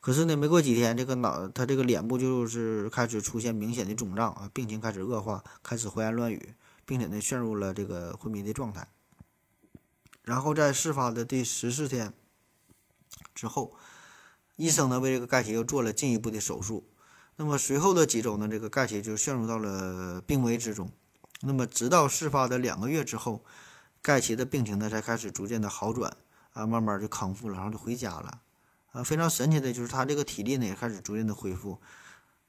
可是呢，没过几天，这个脑他这个脸部就是开始出现明显的肿胀啊，病情开始恶化，开始胡言乱语，并且呢陷入了这个昏迷的状态。然后在事发的第十四天。之后，医生呢为这个盖奇又做了进一步的手术。那么随后的几周呢，这个盖奇就陷入到了病危之中。那么直到事发的两个月之后，盖奇的病情呢才开始逐渐的好转啊，慢慢就康复了，然后就回家了。啊，非常神奇的就是他这个体力呢也开始逐渐的恢复，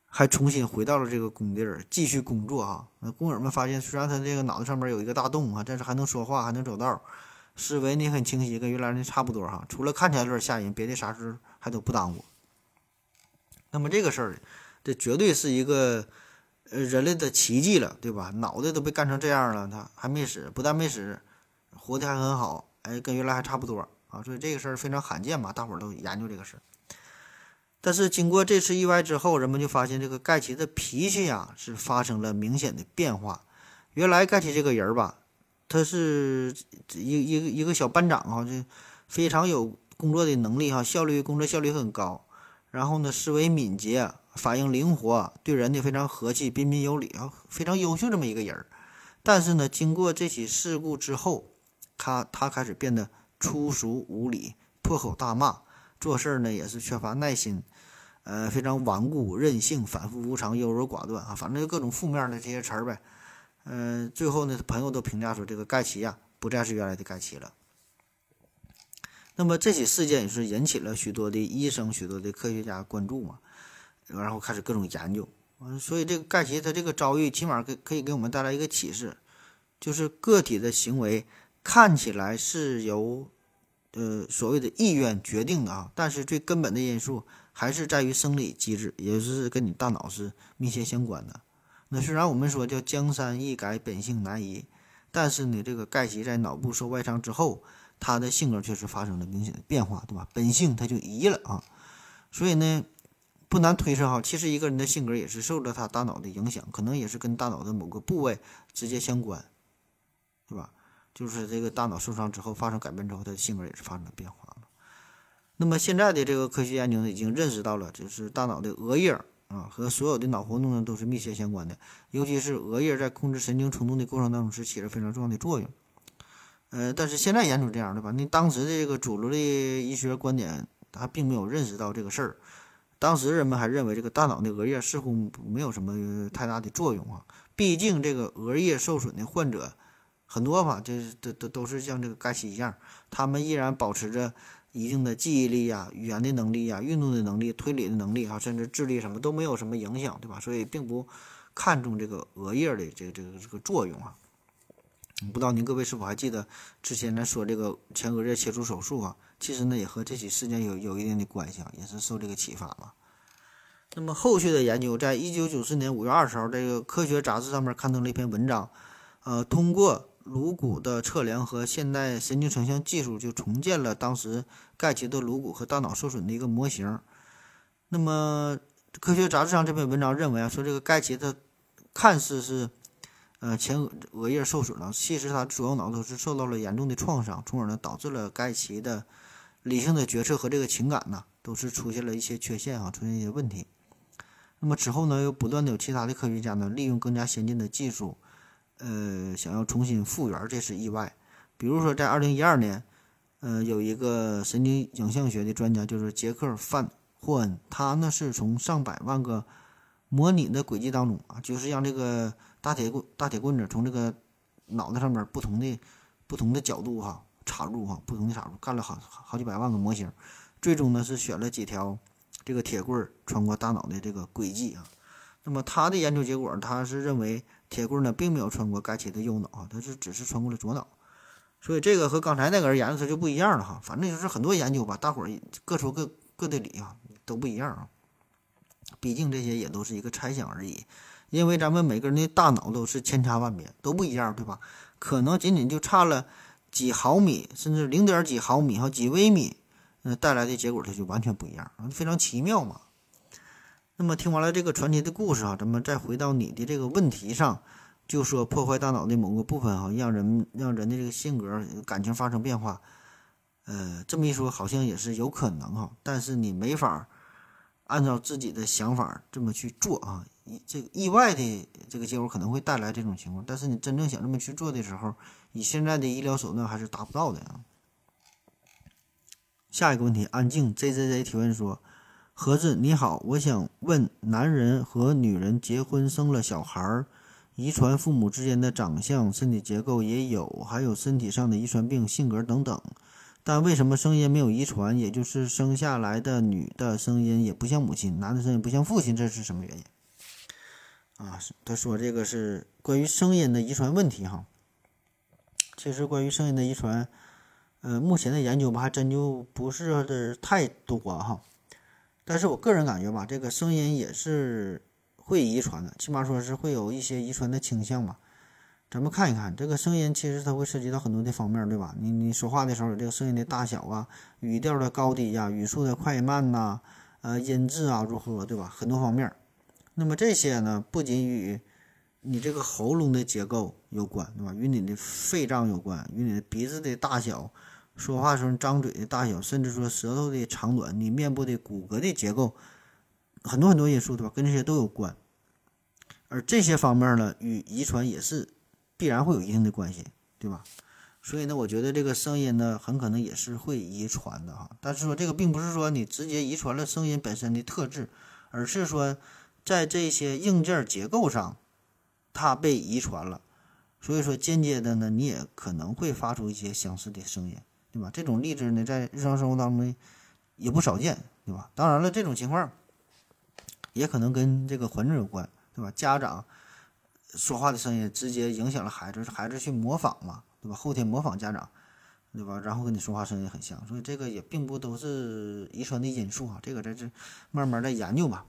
还重新回到了这个工地儿继续工作哈。那工友们发现，虽然他这个脑袋上面有一个大洞啊，但是还能说话，还能走道。思维呢很清晰，跟原来的差不多哈，除了看起来有点吓人，别的啥事还都不耽误。那么这个事儿，这绝对是一个呃人类的奇迹了，对吧？脑袋都被干成这样了，他还没死，不但没死，活的还很好，哎，跟原来还差不多啊。所以这个事儿非常罕见嘛，大伙儿都研究这个事儿。但是经过这次意外之后，人们就发现这个盖奇的脾气呀是发生了明显的变化。原来盖奇这个人吧。他是一一个一个小班长啊，就非常有工作的能力哈，效率工作效率很高。然后呢，思维敏捷，反应灵活，对人呢非常和气，彬彬有礼啊，非常优秀这么一个人儿。但是呢，经过这起事故之后，他他开始变得粗俗无礼，破口大骂，做事儿呢也是缺乏耐心，呃，非常顽固、任性、反复无常、优柔寡断啊，反正就各种负面的这些词儿呗。嗯，最后呢，朋友都评价说，这个盖奇呀，不再是原来的盖奇了。那么这起事件也是引起了许多的医生、许多的科学家关注嘛，然后开始各种研究。所以这个盖奇他这个遭遇，起码可可以给我们带来一个启示，就是个体的行为看起来是由呃所谓的意愿决定的啊，但是最根本的因素还是在于生理机制，也就是跟你大脑是密切相关的。那虽然我们说叫江山易改，本性难移，但是呢，这个盖奇在脑部受外伤之后。他的性格确实发生了明显的变化，对吧？本性他就移了啊，所以呢，不难推测哈，其实一个人的性格也是受着他大脑的影响，可能也是跟大脑的某个部位直接相关，是吧？就是这个大脑受伤之后发生改变之后，他的性格也是发生了变化了。那么现在的这个科学研究呢，已经认识到了，就是大脑的额叶啊和所有的脑活动呢都是密切相关的，尤其是额叶在控制神经冲动的过程当中是起着非常重要的作用。呃，但是现在研究这样的吧？那当时的这个主流的医学观点，他并没有认识到这个事儿。当时人们还认为这个大脑的额叶似乎没有什么太大的作用啊。毕竟这个额叶受损的患者很多吧，这都都都是像这个盖奇一样，他们依然保持着一定的记忆力呀、语言的能力呀、运动的能力、推理的能力啊，甚至智力什么都没有什么影响，对吧？所以并不看重这个额叶的这个这个这个作用啊。不知道您各位是否还记得之前咱说这个前额叶切除手术啊？其实呢也和这起事件有有一定的关系啊，也是受这个启发吧。那么后续的研究，在一九九四年五月二十号，这个科学杂志上面刊登了一篇文章，呃，通过颅骨的测量和现代神经成像技术，就重建了当时盖奇的颅骨和大脑受损的一个模型。那么科学杂志上这篇文章认为啊，说这个盖奇他看似是。呃，前额额叶受损了，其实他主要脑都是受到了严重的创伤，从而呢导致了盖奇的理性的决策和这个情感呢都是出现了一些缺陷啊，出现一些问题。那么之后呢，又不断的有其他的科学家呢利用更加先进的技术，呃，想要重新复原这是意外。比如说在二零一二年，呃，有一个神经影像学的专家就是杰克范霍恩，他呢是从上百万个模拟的轨迹当中啊，就是让这个。大铁棍，大铁棍子从这个脑袋上面不同的、不同的角度哈插入哈，不同的插入，干了好好几百万个模型，最终呢是选了几条这个铁棍穿过大脑的这个轨迹啊。那么他的研究结果，他是认为铁棍呢并没有穿过该奇的右脑啊，他是只是穿过了左脑。所以这个和刚才那个人研究他就不一样了哈。反正就是很多研究吧，大伙儿各说各各的理啊，都不一样啊。毕竟这些也都是一个猜想而已。因为咱们每个人的大脑都是千差万别，都不一样，对吧？可能仅仅就差了几毫米，甚至零点几毫米、哈几微米，那带来的结果它就完全不一样，非常奇妙嘛。那么听完了这个传奇的故事啊，咱们再回到你的这个问题上，就说破坏大脑的某个部分哈，让人让人的这个性格、感情发生变化，呃，这么一说好像也是有可能哈，但是你没法按照自己的想法这么去做啊。意这个意外的这个结果可能会带来这种情况，但是你真正想这么去做的时候，以现在的医疗手段还是达不到的啊。下一个问题，安静 J J J 提问说：盒子你好，我想问，男人和女人结婚生了小孩儿，遗传父母之间的长相、身体结构也有，还有身体上的遗传病、性格等等，但为什么声音没有遗传？也就是生下来的女的声音也不像母亲，男的声音不像父亲，这是什么原因？啊，他说这个是关于声音的遗传问题哈。其实关于声音的遗传，呃，目前的研究吧还真就不是的太多哈。但是我个人感觉吧，这个声音也是会遗传的，起码说是会有一些遗传的倾向吧。咱们看一看这个声音，其实它会涉及到很多的方面，对吧？你你说话的时候，这个声音的大小啊，语调的高低呀，语速的快慢呐，呃，音质啊如何，对吧？很多方面。那么这些呢，不仅与你这个喉咙的结构有关，对吧？与你的肺脏有关，与你的鼻子的大小、说话时候张嘴的大小，甚至说舌头的长短、你面部的骨骼的结构，很多很多因素，对吧？跟这些都有关。而这些方面呢，与遗传也是必然会有一定的关系，对吧？所以呢，我觉得这个声音呢，很可能也是会遗传的哈。但是说这个并不是说你直接遗传了声音本身的特质，而是说。在这些硬件结构上，它被遗传了，所以说间接的呢，你也可能会发出一些相似的声音，对吧？这种例子呢，在日常生活当中也不少见，对吧？当然了，这种情况也可能跟这个环境有关，对吧？家长说话的声音直接影响了孩子，孩子去模仿嘛，对吧？后天模仿家长，对吧？然后跟你说话声音很像，所以这个也并不都是遗传的因素啊，这个在这慢慢的研究吧。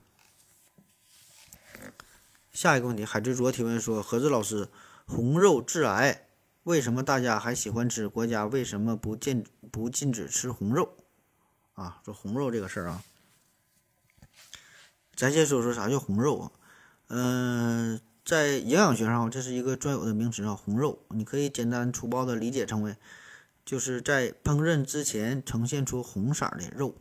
下一个问题，海之卓提问说：何志老师，红肉致癌，为什么大家还喜欢吃？国家为什么不禁不禁止吃红肉？啊，说红肉这个事儿啊，咱先说说啥叫红肉啊？嗯、在营养学上，这是一个专有的名词啊，红肉，你可以简单粗暴的理解成为，就是在烹饪之前呈现出红色的肉，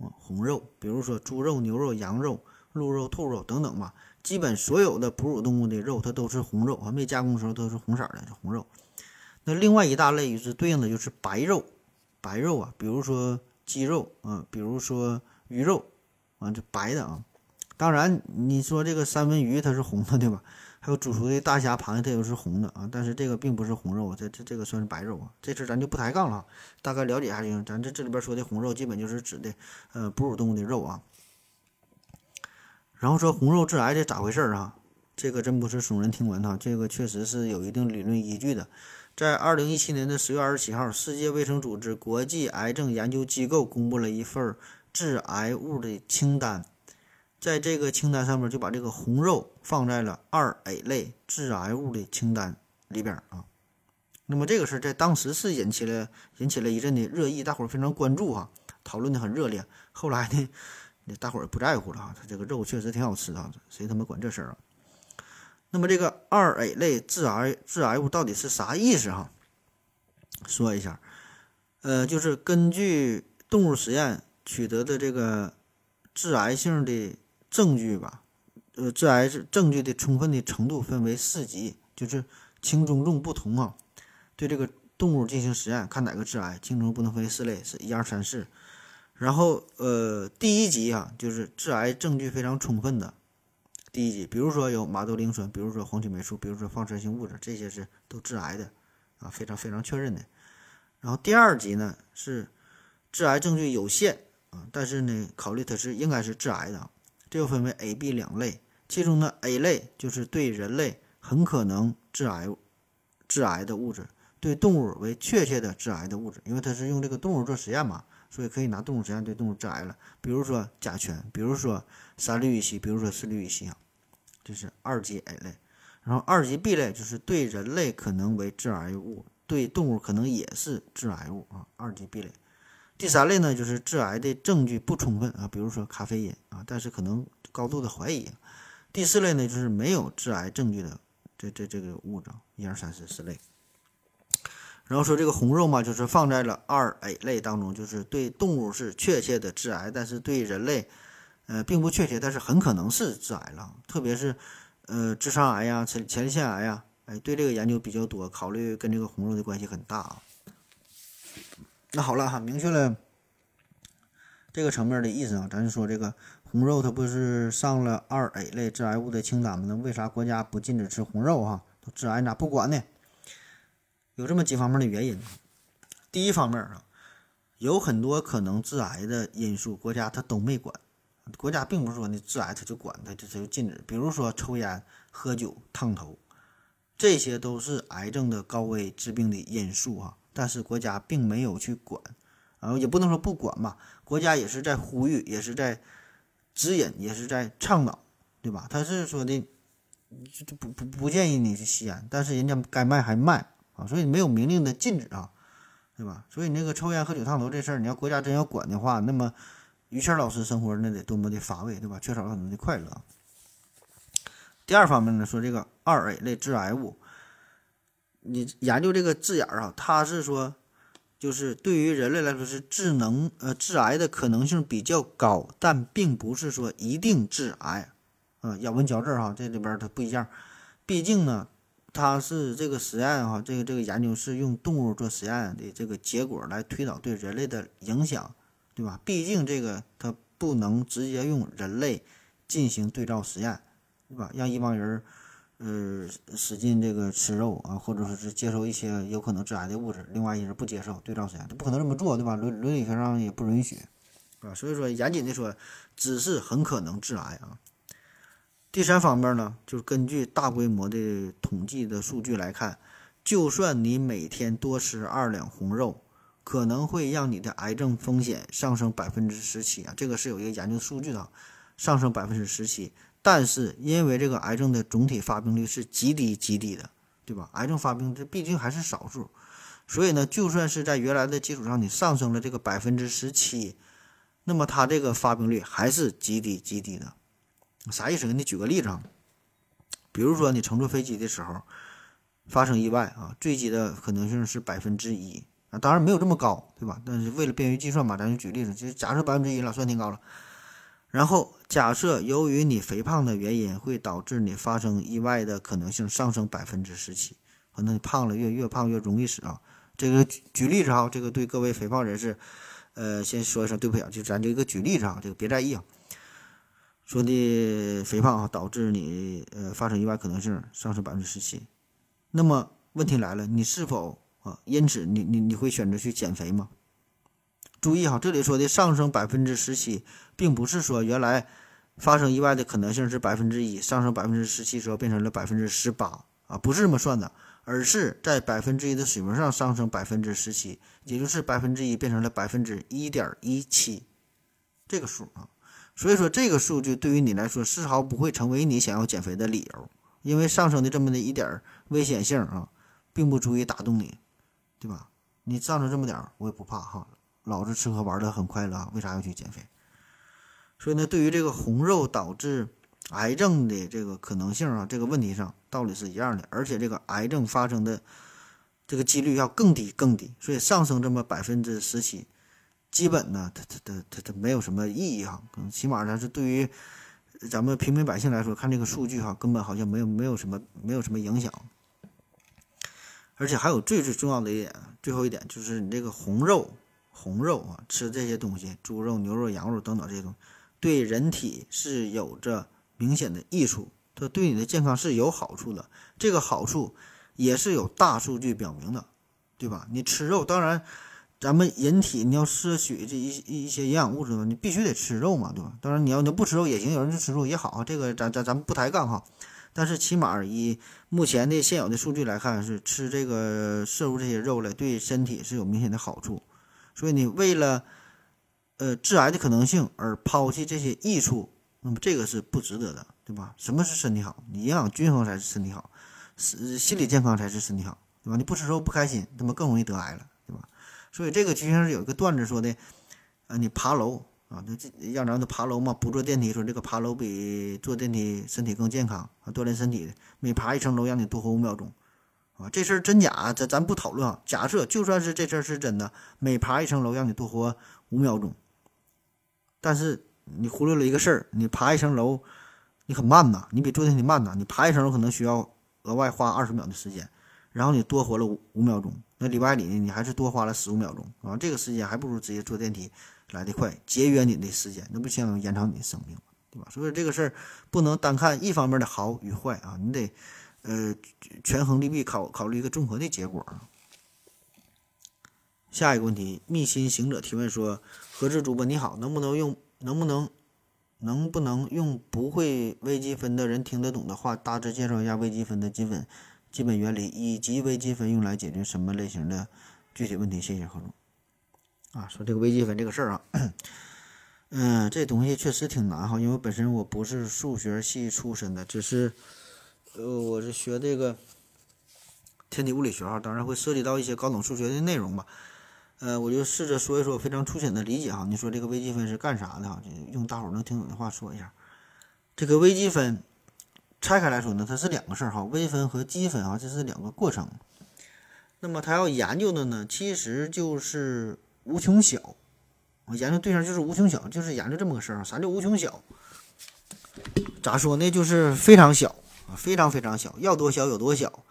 啊，红肉，比如说猪肉、牛肉、羊肉、鹿肉、兔肉等等吧。基本所有的哺乳动物的肉，它都是红肉，啊没加工的时候都是红色的是红肉。那另外一大类与之对应的就是白肉，白肉啊，比如说鸡肉啊，比如说鱼肉啊，这白的啊。当然，你说这个三文鱼它是红的，对吧？还有煮熟的大虾、螃蟹它也是红的啊，但是这个并不是红肉啊，这这这个算是白肉啊。这事咱就不抬杠了，大概了解一下就行。咱这这里边说的红肉，基本就是指的呃哺乳动物的肉啊。然后说红肉致癌这咋回事儿啊？这个真不是耸人听闻哈，这个确实是有一定理论依据的。在二零一七年的十月二十七号，世界卫生组织国际癌症研究机构公布了一份致癌物的清单，在这个清单上面就把这个红肉放在了二 A 类致癌物的清单里边啊。那么这个事儿在当时是引起了引起了一阵的热议，大伙儿非常关注哈，讨论的很热烈。后来呢？那大伙儿不在乎了哈，它这个肉确实挺好吃的，谁他妈管这事儿啊？那么这个二 A 类致癌致癌物到底是啥意思哈？说一下，呃，就是根据动物实验取得的这个致癌性的证据吧，呃，致癌证据的充分的程度分为四级，就是轻中重不同啊。对这个动物进行实验，看哪个致癌，轻中不能分为四类，是一二三四。然后，呃，第一级啊，就是致癌证据非常充分的第一级，比如说有马兜铃酸，比如说黄曲霉素，比如说放射性物质，这些是都致癌的啊，非常非常确认的。然后第二级呢是致癌证据有限啊，但是呢，考虑它是应该是致癌的，这又分为 A、B 两类，其中呢 A 类就是对人类很可能致癌致癌的物质，对动物为确切的致癌的物质，因为它是用这个动物做实验嘛。所以可以拿动物实验对动物致癌了，比如说甲醛，比如说三氯乙烯，比如说四氯乙烯啊，这是二级 A 类。然后二级 B 类就是对人类可能为致癌物，对动物可能也是致癌物啊，二级 B 类。第三类呢就是致癌的证据不充分啊，比如说咖啡因啊，但是可能高度的怀疑。第四类呢就是没有致癌证据的这这这个物质，一二三四四类。然后说这个红肉嘛，就是放在了二 A 类当中，就是对动物是确切的致癌，但是对人类，呃，并不确切，但是很可能是致癌了。特别是，呃，直肠癌呀、前前列腺癌呀，哎，对这个研究比较多，考虑跟这个红肉的关系很大啊。那好了哈，明确了这个层面的意思啊，咱就说这个红肉它不是上了二 A 类致癌物的清单吗？那为啥国家不禁止吃红肉哈？都致癌咋不管呢？有这么几方面的原因。第一方面啊，有很多可能致癌的因素，国家它都没管。国家并不是说你致癌它就管，它就它就禁止。比如说抽烟、喝酒、烫头，这些都是癌症的高危致病的因素啊。但是国家并没有去管，啊，也不能说不管吧，国家也是在呼吁，也是在指引，也是在倡导，对吧？他是说的，不不不建议你去吸烟，但是人家该卖还卖。啊，所以没有明令的禁止啊，对吧？所以那个抽烟、喝酒、烫头这事儿，你要国家真要管的话，那么于谦老师生活那得多么的乏味，对吧？缺少了很多的快乐。第二方面呢，说这个二 A 类致癌物，你研究这个字眼儿啊，它是说，就是对于人类来说是致能呃致癌的可能性比较高，但并不是说一定致癌啊。咬文嚼字哈，这里边它不一样，毕竟呢。它是这个实验哈，这个这个研究是用动物做实验的这个结果来推导对人类的影响，对吧？毕竟这个它不能直接用人类进行对照实验，对吧？让一帮人呃，使劲这个吃肉啊，或者说是接受一些有可能致癌的物质，另外一人不接受，对照实验，他不可能这么做，对吧？伦伦理学上也不允许，啊，所以说严谨的说，只是很可能致癌啊。第三方面呢，就是根据大规模的统计的数据来看，就算你每天多吃二两红肉，可能会让你的癌症风险上升百分之十七啊，这个是有一个研究数据的，上升百分之十七。但是因为这个癌症的总体发病率是极低极低的，对吧？癌症发病这毕竟还是少数，所以呢，就算是在原来的基础上你上升了这个百分之十七，那么它这个发病率还是极低极低的。啥意思？给你举个例子啊，比如说你乘坐飞机的时候发生意外啊，坠机的可能性是百分之一啊，当然没有这么高，对吧？但是为了便于计算嘛，咱就举例子，就假设百分之一了，算挺高了。然后假设由于你肥胖的原因会导致你发生意外的可能性上升百分之十七，可能你胖了越越胖越容易死啊。这个举举例子哈，这个对各位肥胖人士，呃，先说一声对不起啊，就咱这个举例子啊，这个别在意啊。说的肥胖啊导致你呃发生意外可能性上升百分之十七，那么问题来了，你是否啊因此你你你会选择去减肥吗？注意哈，这里说的上升百分之十七，并不是说原来发生意外的可能性是百分之一，上升百分之十七之后变成了百分之十八啊，不是这么算的，而是在百分之一的水平上上升百分之十七，也就是百分之一变成了百分之一点一七这个数啊。所以说，这个数据对于你来说丝毫不会成为你想要减肥的理由，因为上升的这么的一点危险性啊，并不足以打动你，对吧？你上升这么点儿，我也不怕哈，老子吃喝玩乐很快乐，为啥要去减肥？所以呢，对于这个红肉导致癌症的这个可能性啊，这个问题上道理是一样的，而且这个癌症发生的这个几率要更低更低，所以上升这么百分之十七。基本呢，它它它它它没有什么意义哈，起码呢是对于咱们平民百姓来说，看这个数据哈，根本好像没有没有什么没有什么影响。而且还有最最重要的一点，最后一点就是你这个红肉红肉啊，吃这些东西，猪肉、牛肉、羊肉等等这些东西，对人体是有着明显的益处，它对你的健康是有好处的。这个好处也是有大数据表明的，对吧？你吃肉，当然。咱们人体你要摄取这一一些营养物质嘛，你必须得吃肉嘛，对吧？当然你要你不吃肉也行，有人就吃肉也好，这个咱咱咱们不抬杠哈。但是起码以目前的现有的数据来看，是吃这个摄入这些肉类对身体是有明显的好处。所以你为了呃致癌的可能性而抛弃这些益处，那么这个是不值得的，对吧？什么是身体好？你营养均衡才是身体好，是心理健康才是身体好，对吧？你不吃肉不开心，那么更容易得癌了。所以这个就像是有一个段子说的，啊，你爬楼啊，那这让咱都爬楼嘛，不坐电梯，说这个爬楼比坐电梯身体更健康啊，锻炼身体的，每爬一层楼让你多活五秒钟，啊，这事儿真假咱咱不讨论啊。假设就算是这事儿是真的，每爬一层楼让你多活五秒钟，但是你忽略了一个事儿，你爬一层楼你很慢呐，你比坐电梯慢呐，你爬一层楼可能需要额外花二十秒的时间，然后你多活了五五秒钟。那里外里呢？你还是多花了十五秒钟啊！这个时间还不如直接坐电梯来的快，节约你的时间，那不相当于延长你的生命对吧？所以这个事儿不能单看一方面的好与坏啊，你得呃权衡利弊，考考虑一个综合的结果。下一个问题，密心行者提问说：何志主播你好，能不能用能不能能不能用不会微积分的人听得懂的话，大致介绍一下微积分的基本？基本原理以及微积分用来解决什么类型的具体问题？谢谢何总。啊，说这个微积分这个事儿啊，嗯，这东西确实挺难哈，因为本身我不是数学系出身的，只是呃，我是学这个天体物理学哈，当然会涉及到一些高等数学的内容吧。呃，我就试着说一说非常粗浅的理解哈。你说这个微积分是干啥的哈？用大伙儿能听懂的话说一下，这个微积分。拆开来说呢，它是两个事儿哈，微分和积分啊，这是两个过程。那么它要研究的呢，其实就是无穷小。我研究对象就是无穷小，就是研究这么个事儿啊。啥叫无穷小？咋说呢？就是非常小啊，非常非常小，要多小有多小。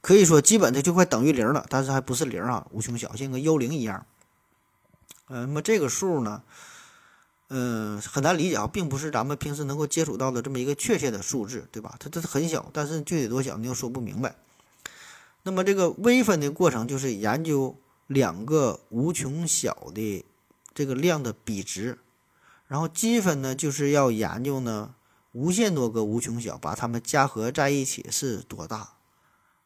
可以说基本的就快等于零了，但是还不是零啊，无穷小，像个幽灵一样。呃，那么这个数呢？嗯，很难理解啊，并不是咱们平时能够接触到的这么一个确切的数字，对吧？它它很小，但是具体多小你又说不明白。那么这个微分的过程就是研究两个无穷小的这个量的比值，然后积分呢就是要研究呢无限多个无穷小，把它们加合在一起是多大。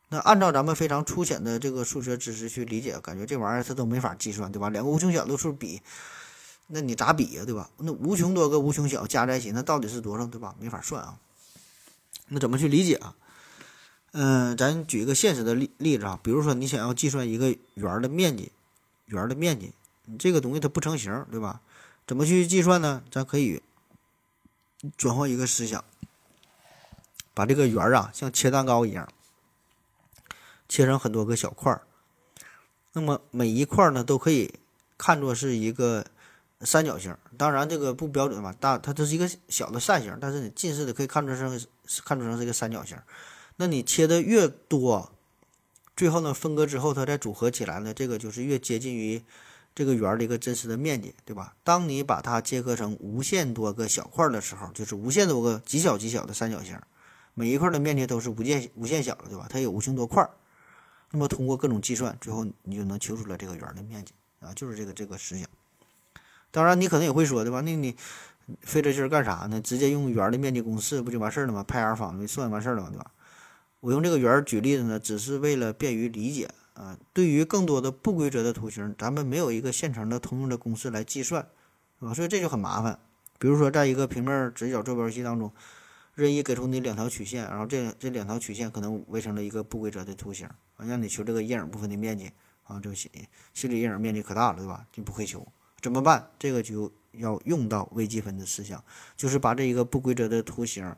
那按照咱们非常粗浅的这个数学知识去理解，感觉这玩意儿它都没法计算，对吧？两个无穷小的数比，那你咋比呀，对吧？那无穷多个无穷小加在一起，那到底是多少，对吧？没法算啊。那怎么去理解啊？嗯，咱举一个现实的例例子啊，比如说你想要计算一个圆的面积，圆的面积，你这个东西它不成形，对吧？怎么去计算呢？咱可以转换一个思想，把这个圆啊像切蛋糕一样，切成很多个小块儿，那么每一块呢都可以看作是一个三角形，当然这个不标准嘛，大它这是一个小的扇形，但是你近似的可以看作成看出成是一个三角形。那你切的越多，最后呢分割之后，它再组合起来呢，这个就是越接近于这个圆的一个真实的面积，对吧？当你把它切割成无限多个小块的时候，就是无限多个极小极小的三角形，每一块的面积都是无限无限小的，对吧？它有无穷多块，那么通过各种计算，最后你就能求出来这个圆的面积啊，就是这个这个思想。当然，你可能也会说，对吧？那你费这劲儿干啥呢？直接用圆的面积公式不就完事儿了吗？派 r 方算完事儿了嘛，对吧？我用这个圆举例子呢，只是为了便于理解啊。对于更多的不规则的图形，咱们没有一个现成的通用的公式来计算，是吧？所以这就很麻烦。比如说，在一个平面直角坐标系当中，任意给出你两条曲线，然后这这两条曲线可能围成了一个不规则的图形啊，让你求这个阴影部分的面积啊，这个心心理阴影面积可大了，对吧？就不会求，怎么办？这个就要用到微积分的思想，就是把这一个不规则的图形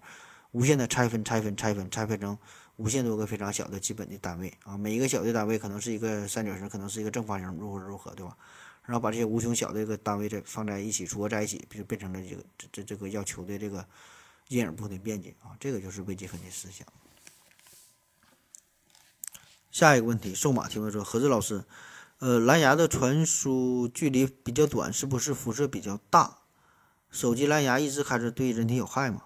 无限的拆分、拆分、拆分、拆分成。无限多个非常小的基本的单位啊，每一个小的单位可能是一个三角形，可能是一个正方形，如何如何，对吧？然后把这些无穷小的一个单位再放在一起，组合在一起，就变成了这个这这这个要求的这个阴影部分的面积啊，这个就是微积分的思想。下一个问题，瘦马提问说：何志老师，呃，蓝牙的传输距离比较短，是不是辐射比较大？手机蓝牙一直开着对人体有害吗？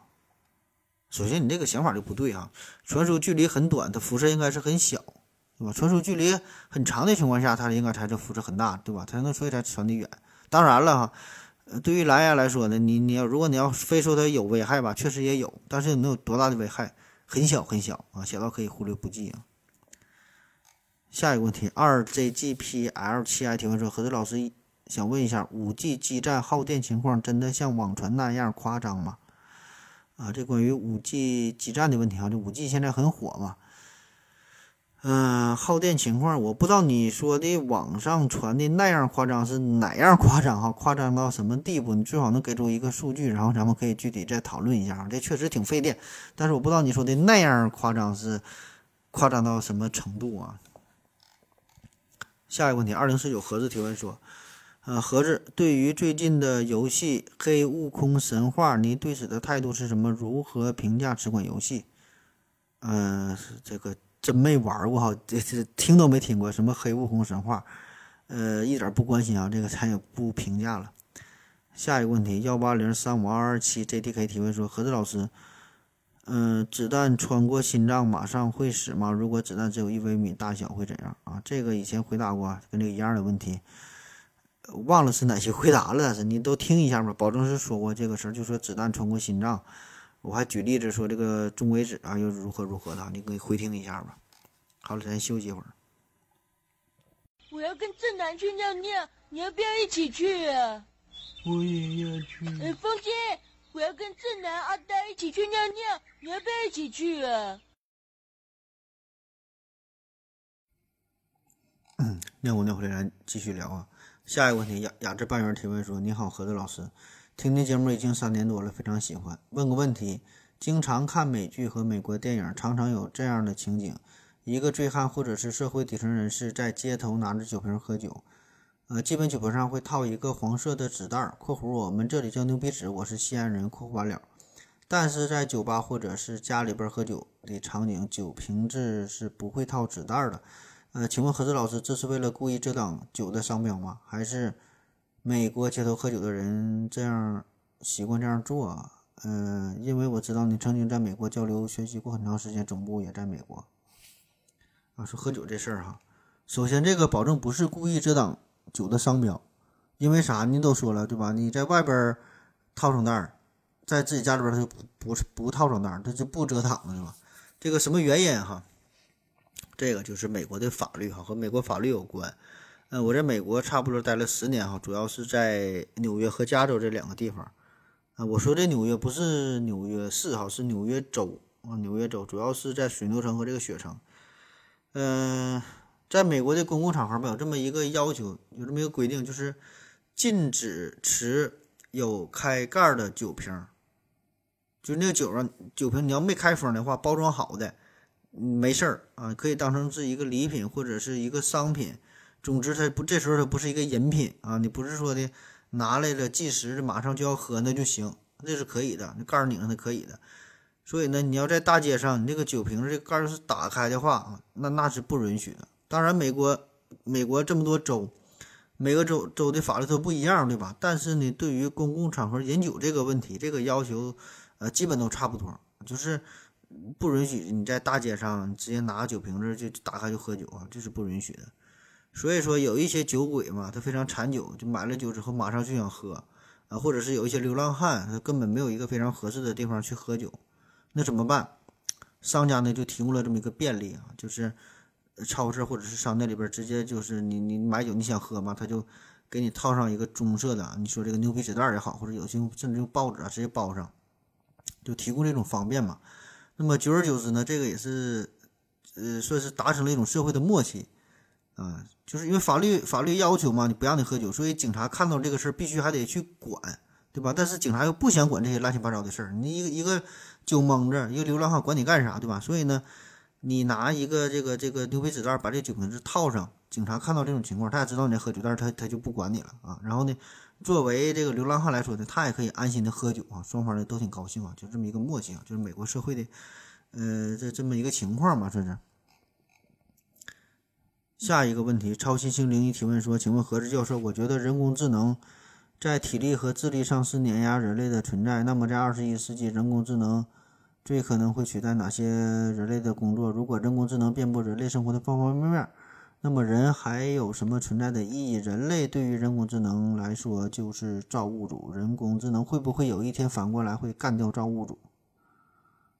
首先，你这个想法就不对啊！传输距离很短，它辐射应该是很小，对吧？传输距离很长的情况下，它应该才是辐射很大，对吧？才能所以才传递远。当然了哈，对于蓝牙来说呢，你你要如果你要非说它有危害吧，确实也有，但是能有多大的危害？很小很小啊，小到可以忽略不计啊。下一个问题，二 zgpl 七 i 提问说，何子老师想问一下，五 G 基站耗电情况真的像网传那样夸张吗？啊，这关于五 G 基站的问题啊，这五 G 现在很火嘛。嗯，耗电情况我不知道你说的网上传的那样夸张是哪样夸张哈？夸张到什么地步？你最好能给出一个数据，然后咱们可以具体再讨论一下。这确实挺费电，但是我不知道你说的那样夸张是夸张到什么程度啊？下一个问题，二零四九盒子提问说。呃，盒子，对于最近的游戏《黑悟空神话》，你对此的态度是什么？如何评价此款游戏？嗯，这个真没玩过哈，这这听都没听过什么《黑悟空神话》，呃，一点不关心啊，这个咱也不评价了。下一个问题，幺八零三五二二七 JDK 提问说，盒子老师，嗯，子弹穿过心脏马上会死吗？如果子弹只有一微米大小会怎样啊？这个以前回答过，跟这个一样的问题。忘了是哪些回答了，但是你都听一下吧，保证是说过这个事儿。就说子弹穿过心脏，我还举例子说这个中微子啊又如何如何的，你可以回听一下吧。好了，咱休息一会儿。我要跟正南去尿尿，你要不要一起去啊？我也要去。哎，风姐，我要跟正南、阿呆一起去尿尿，你要不要一起去啊？嗯，尿过尿回来，继续聊啊。下一个问题，雅雅致半圆提问说：“你好，何子老师，听您节目已经三年多了，非常喜欢。问个问题，经常看美剧和美国电影，常常有这样的情景：一个醉汉或者是社会底层人士在街头拿着酒瓶喝酒，呃，基本酒瓶上会套一个黄色的纸袋（括弧我们这里叫牛皮纸，我是西安人）。括弧完了。但是在酒吧或者是家里边喝酒的场景，酒瓶子是不会套纸袋的。”呃，请问何志老师，这是为了故意遮挡酒的商标吗？还是美国街头喝酒的人这样习惯这样做啊？嗯、因为我知道你曾经在美国交流学习过很长时间，总部也在美国。啊，说喝酒这事儿哈，首先这个保证不是故意遮挡酒的商标，因为啥？您都说了对吧？你在外边套上袋儿，在自己家里边儿他就不不是不套上袋儿，他就不遮挡了对吧？这个什么原因哈？这个就是美国的法律哈，和美国法律有关。嗯，我在美国差不多待了十年哈，主要是在纽约和加州这两个地方。啊，我说这纽约不是纽约市哈，是纽约州啊，纽约州主要是在水牛城和这个雪城。嗯、在美国的公共场合吧，有这么一个要求，有这么一个规定，就是禁止持有开盖的酒瓶。就那个酒啊，酒瓶你要没开封的话，包装好的，没事儿啊，可以当成是一个礼品或者是一个商品。总之，它不这时候它不是一个饮品啊，你不是说的拿来了计时马上就要喝那就行，那是可以的，那盖儿拧上它可以的。所以呢，你要在大街上，你这个酒瓶儿这盖儿是打开的话，那那是不允许的。当然，美国美国这么多州，每个州州的法律都不一样，对吧？但是呢，对于公共场合饮酒这个问题，这个要求呃基本都差不多，就是不允许你在大街上直接拿个酒瓶子就打开就喝酒啊，这是不允许的。所以说，有一些酒鬼嘛，他非常馋酒，就买了酒之后马上就想喝，啊，或者是有一些流浪汉，他根本没有一个非常合适的地方去喝酒，那怎么办？商家呢就提供了这么一个便利啊，就是超市或者是商店里边直接就是你你买酒你想喝嘛，他就给你套上一个棕色的，你说这个牛皮纸袋也好，或者有些甚至用报纸啊直接包上，就提供这种方便嘛。那么久而久之呢，这个也是呃算是达成了一种社会的默契。啊，就是因为法律法律要求嘛，你不让你喝酒，所以警察看到这个事儿必须还得去管，对吧？但是警察又不想管这些乱七八糟的事儿，你一个一个酒蒙子，一个流浪汉管你干啥，对吧？所以呢，你拿一个这个这个牛皮纸袋把这酒瓶子套上，警察看到这种情况，他也知道你在喝酒，但是他他就不管你了啊。然后呢，作为这个流浪汉来说呢，他也可以安心的喝酒啊，双方呢都挺高兴啊，就这么一个默契啊，就是美国社会的，呃，这这么一个情况嘛，算是。下一个问题，超新星灵异提问说：“请问何志教授，我觉得人工智能在体力和智力上是碾压人类的存在。那么，在二十一世纪，人工智能最可能会取代哪些人类的工作？如果人工智能遍布人类生活的方方面面，那么人还有什么存在的意义？人类对于人工智能来说就是造物主，人工智能会不会有一天反过来会干掉造物主？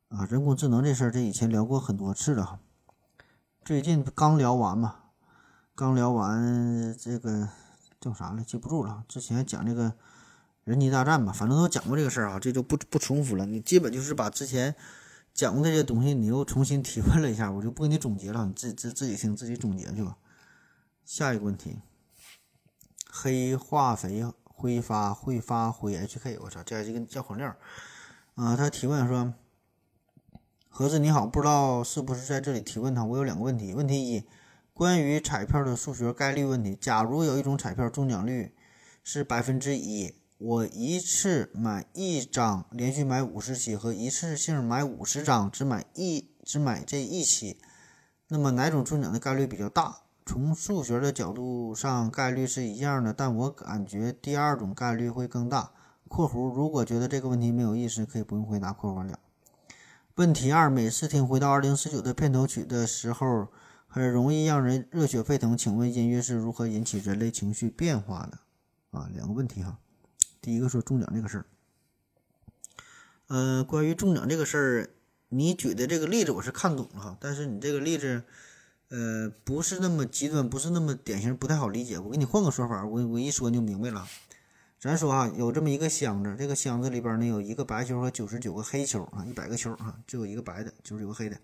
啊，人工智能这事儿，这以前聊过很多次了哈，最近刚聊完嘛。”刚聊完这个叫啥来，记不住了。之前讲这个人机大战吧，反正都讲过这个事儿啊，这就不不重复了。你基本就是把之前讲过这些东西，你又重新提问了一下，我就不给你总结了，你自自自己听，自己总结去吧。下一个问题，黑化肥挥发会发灰 HK，我操，这还是个绕口令儿啊！他提问说：“盒子你好，不知道是不是在这里提问他？我有两个问题，问题一。”关于彩票的数学概率问题，假如有一种彩票中奖率是百分之一，我一次买一张，连续买五十期和一次性买五十张，只买一只买这一期，那么哪种中奖的概率比较大？从数学的角度上，概率是一样的，但我感觉第二种概率会更大。（括弧如果觉得这个问题没有意思，可以不用回答。）括弧完了。问题二：每次听《回到二零四九》的片头曲的时候。很容易让人热血沸腾，请问音乐是如何引起人类情绪变化的？啊，两个问题哈。第一个说中奖这个事儿，呃，关于中奖这个事儿，你举的这个例子我是看懂了哈，但是你这个例子，呃，不是那么极端，不是那么典型，不太好理解。我给你换个说法，我我一说你就明白了。咱说啊，有这么一个箱子，这个箱子里边呢有一个白球和九十九个黑球啊，一百个球啊，就有一个白的，九十九个黑的。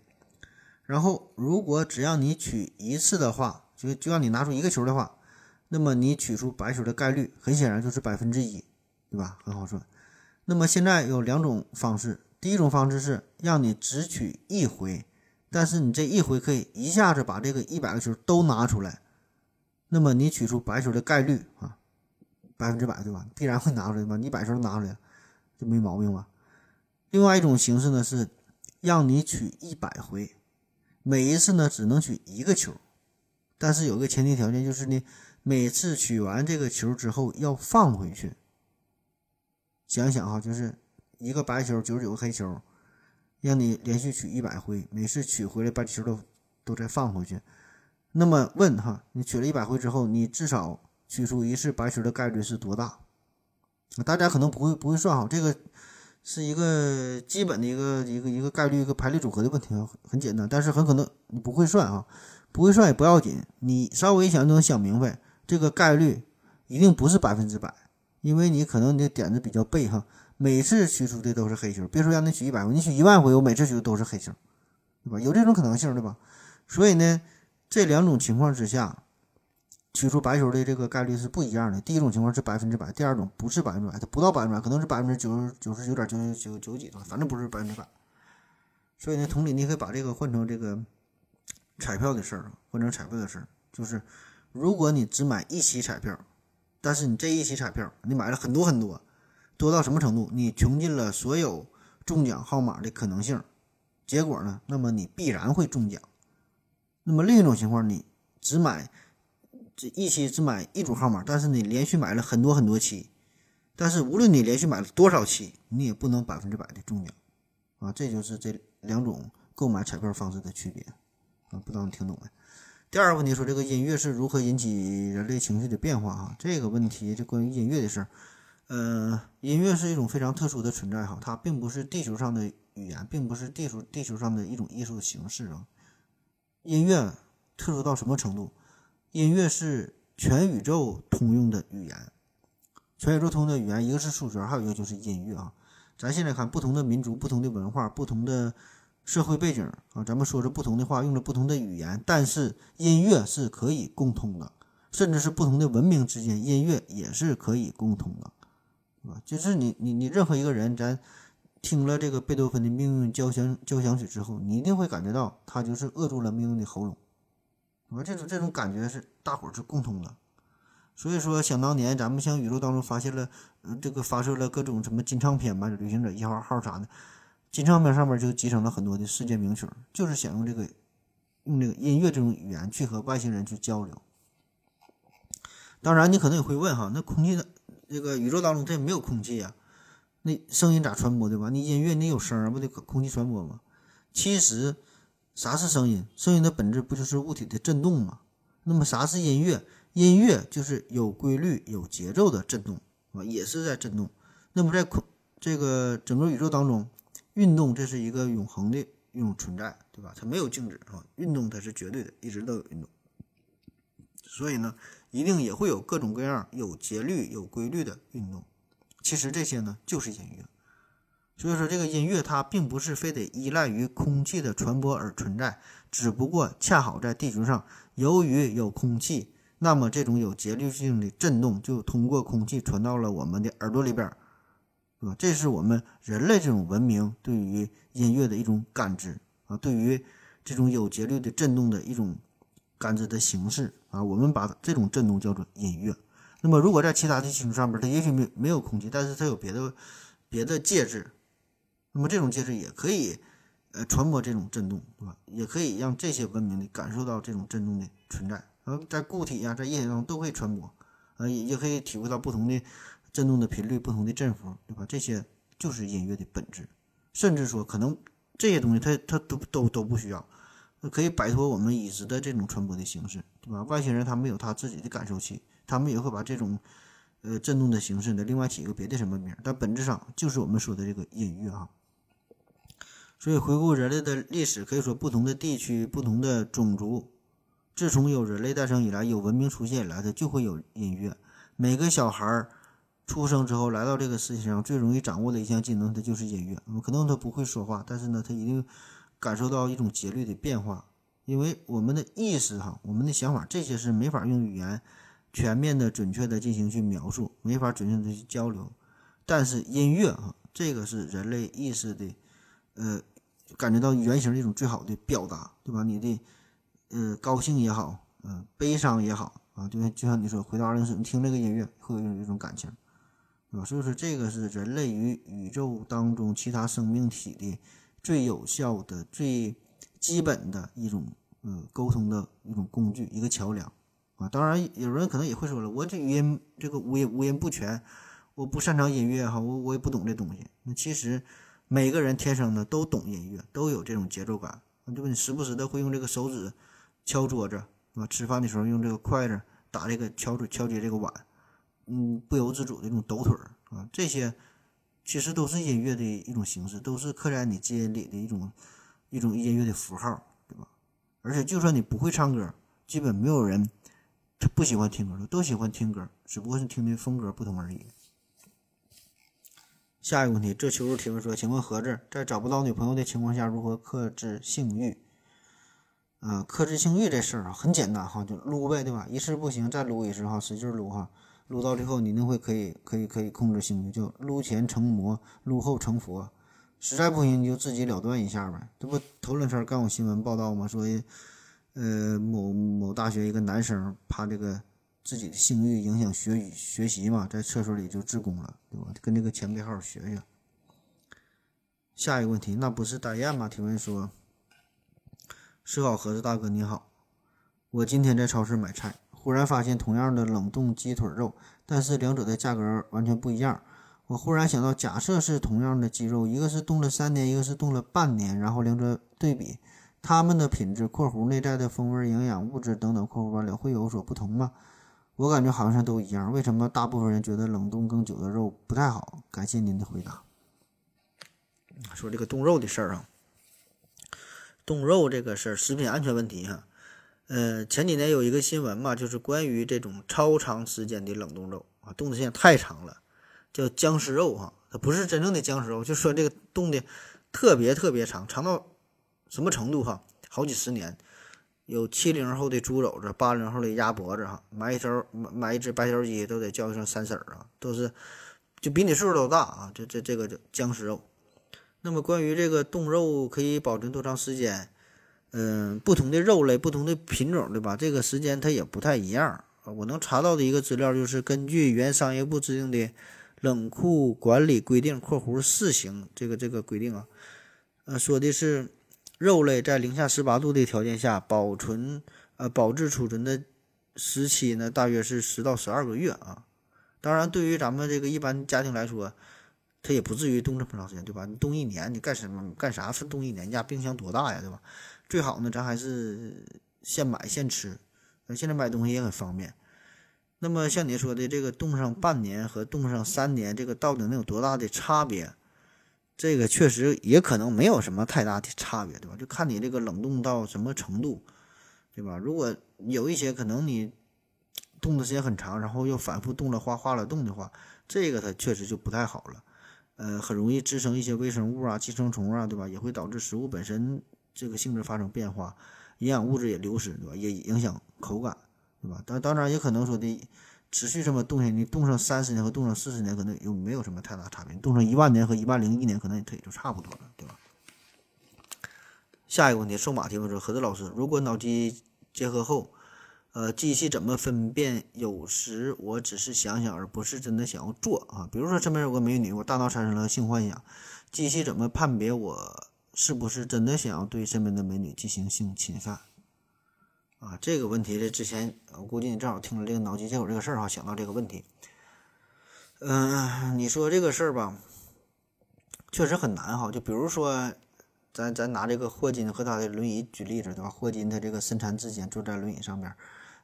然后，如果只要你取一次的话，就就让你拿出一个球的话，那么你取出白球的概率，很显然就是百分之一，对吧？很好算。那么现在有两种方式，第一种方式是让你只取一回，但是你这一回可以一下子把这个一百个球都拿出来，那么你取出白球的概率啊，百分之百，对吧？必然会拿出来吧？你百球都拿出来，就没毛病吧？另外一种形式呢是让你取一百回。每一次呢只能取一个球，但是有个前提条件，就是呢每次取完这个球之后要放回去。想想哈，就是一个白球，九十九个黑球，让你连续取一百回，每次取回来把球都都再放回去。那么问哈，你取了一百回之后，你至少取出一次白球的概率是多大？大家可能不会不会算哈，这个是一个基本的一个一个一个概率一个排列组合的问题，很简单，但是很可能你不会算啊，不会算也不要紧，你稍微想就能想明白，这个概率一定不是百分之百，因为你可能你的点子比较背哈，每次取出的都是黑球，别说让你取一百回，你取一万回，我每次取的都是黑球，对吧？有这种可能性，对吧？所以呢，这两种情况之下。取出白球的这个概率是不一样的。第一种情况是百分之百，第二种不是百分之百，它不到百分之百，可能是百分之九十九十九点九九九九几的，反正不是百分之百。所以呢，同理，你可以把这个换成这个彩票的事儿换成彩票的事儿，就是如果你只买一期彩票，但是你这一期彩票你买了很多很多，多到什么程度？你穷尽了所有中奖号码的可能性，结果呢？那么你必然会中奖。那么另一种情况，你只买。这一期只买一组号码，但是你连续买了很多很多期，但是无论你连续买了多少期，你也不能百分之百的中奖啊！这就是这两种购买彩票方式的区别啊！不知道你听懂没？第二个问题说，这个音乐是如何引起人类情绪的变化？哈，这个问题就关于音乐的事儿。呃，音乐是一种非常特殊的存在哈，它并不是地球上的语言，并不是地球地球上的一种艺术形式啊。音乐特殊到什么程度？音乐是全宇宙通用的语言，全宇宙通用的语言，一个是数学，还有一个就是音乐啊。咱现在看不同的民族、不同的文化、不同的社会背景啊，咱们说着不同的话，用着不同的语言，但是音乐是可以共通的，甚至是不同的文明之间，音乐也是可以共通的，啊？就是你你你任何一个人，咱听了这个贝多芬的命运交响交响曲之后，你一定会感觉到他就是扼住了命运的喉咙。我这种这种感觉是大伙儿是共通的，所以说想当年咱们像宇宙当中发现了，这个发射了各种什么金唱片嘛，旅行者一号号啥的，金唱片上面就集成了很多的世界名曲，就是想用这个用这个音乐这种语言去和外星人去交流。当然，你可能也会问哈，那空气的这个宇宙当中它也没有空气呀，那声音咋传播对吧？你音乐你有声儿不得空气传播吗？其实。啥是声音？声音的本质不就是物体的振动吗？那么啥是音乐？音乐就是有规律、有节奏的振动啊，也是在振动。那么在空这个整个宇宙当中，运动这是一个永恒的一种存在，对吧？它没有静止啊，运动它是绝对的，一直都有运动。所以呢，一定也会有各种各样有节律、有规律的运动。其实这些呢，就是音乐。所以说，这个音乐它并不是非得依赖于空气的传播而存在，只不过恰好在地球上，由于有空气，那么这种有节律性的震动就通过空气传到了我们的耳朵里边，是吧？这是我们人类这种文明对于音乐的一种感知啊，对于这种有节律的震动的一种感知的形式啊，我们把这种震动叫做音乐。那么，如果在其他的星球上面，它也许没没有空气，但是它有别的别的介质。那么这种介质也可以，呃，传播这种振动，对吧？也可以让这些文明的感受到这种振动的存在。呃，在固体呀，在液体中都可以传播，呃，也也可以体会到不同的振动的频率、不同的振幅，对吧？这些就是音乐的本质。甚至说，可能这些东西它它都都都不需要，可以摆脱我们已知的这种传播的形式，对吧？外星人他们有他自己的感受器，他们也会把这种呃振动的形式呢，另外起一个别的什么名，但本质上就是我们说的这个音乐啊。所以，回顾人类的历史，可以说不同的地区、不同的种族，自从有人类诞生以来，有文明出现以来，它就会有音乐。每个小孩儿出生之后来到这个世界上，最容易掌握的一项技能，它就是音乐。可能他不会说话，但是呢，他一定感受到一种节律的变化。因为我们的意识、哈，我们的想法，这些是没法用语言全面的、准确的进行去描述，没法准确的去交流。但是音乐，哈，这个是人类意识的。呃，感觉到原型的一种最好的表达，对吧？你的呃高兴也好，呃悲伤也好啊，就像就像你说回到二零四，你听这个音乐会有一种感情，啊？所以说这个是人类与宇宙当中其他生命体的最有效的、最基本的一种呃沟通的一种工具，一个桥梁啊。当然，有人可能也会说了，我这语音这个五音五音不全。我不擅长音乐哈，我我也不懂这东西。那其实每个人天生的都懂音乐，都有这种节奏感，对吧？你时不时的会用这个手指敲桌子，啊？吃饭的时候用这个筷子打这个敲敲击这个碗，嗯，不由自主的这种抖腿儿啊，这些其实都是音乐的一种形式，都是刻在你基因里的一种一种音乐的符号，对吧？而且就算你不会唱歌，基本没有人他不喜欢听歌，都喜欢听歌，只不过是听的风格不同而已。下一个问题，这求助提问说：“请问盒子在找不到女朋友的情况下，如何克制性欲？”啊，克制性欲这事儿啊，很简单哈，就撸呗，对吧？一次不行，再撸一次哈，使劲撸哈，撸到最后你那会可以可以可以控制性欲，就撸前成魔，撸后成佛。实在不行你就自己了断一下呗。这不头两天刚有新闻报道吗？说，呃，某某大学一个男生怕这个。自己的性欲影响学学习嘛，在厕所里就自宫了，对吧？跟这个前辈好好学学。下一个问题，那不是大雁吗？提问说：“是好盒子大哥你好，我今天在超市买菜，忽然发现同样的冷冻鸡腿肉，但是两者的价格完全不一样。我忽然想到，假设是同样的鸡肉，一个是冻了三年，一个是冻了半年，然后两者对比，它们的品质（括弧内在的风味、营养物质等等）（括弧完了）会有所不同吗？”我感觉好像都一样，为什么大部分人觉得冷冻更久的肉不太好？感谢您的回答。说这个冻肉的事儿啊，冻肉这个事儿，食品安全问题哈。呃，前几年有一个新闻嘛，就是关于这种超长时间的冷冻肉啊，冻的时间太长了，叫僵尸肉哈。它不是真正的僵尸肉，就说这个冻的特别特别长，长到什么程度哈？好几十年。有七零后的猪肘子，八零后的鸭脖子，哈，买一头买买一只白条鸡都得叫一声三婶儿啊，都是就比你岁数都大啊，这这这个叫僵尸肉。那么关于这个冻肉可以保存多长时间？嗯，不同的肉类、不同的品种，对吧？这个时间它也不太一样。我能查到的一个资料就是，根据原商业部制定的冷库管理规定（括弧试行）这个这个规定啊，呃，说的是。肉类在零下十八度的条件下保存，呃，保质储存的时期呢，大约是十到十二个月啊。当然，对于咱们这个一般家庭来说，它也不至于冻这么长时间，对吧？你冻一年，你干什么？干啥冻一年？你家冰箱多大呀，对吧？最好呢，咱还是现买现吃。现在买东西也很方便。那么像你说的这个冻上半年和冻上三年，这个到底能有多大的差别？这个确实也可能没有什么太大的差别，对吧？就看你这个冷冻到什么程度，对吧？如果有一些可能你冻的时间很长，然后又反复冻了化化了冻的话，这个它确实就不太好了，呃，很容易滋生一些微生物啊、寄生虫啊，对吧？也会导致食物本身这个性质发生变化，营养物质也流失，对吧？也影响口感，对吧？当当然也可能说的。持续这么冻下，你冻上三十年和冻上四十年，可能又没有什么太大差别。冻上一万年和一万零一年，可能它也就差不多了，对吧？下一个问题，瘦马提问说：何子老师，如果脑机结合后，呃，机器怎么分辨？有时我只是想想，而不是真的想要做啊。比如说身边有个美女，我大脑产生了性幻想，机器怎么判别我是不是真的想要对身边的美女进行性侵犯？啊，这个问题这之前，我估计你正好听了这个脑机接口这个事儿哈，想到这个问题。嗯，你说这个事儿吧，确实很难哈。就比如说，咱咱拿这个霍金和他的轮椅举例子，对吧？霍金他这个身残志坚坐在轮椅上面，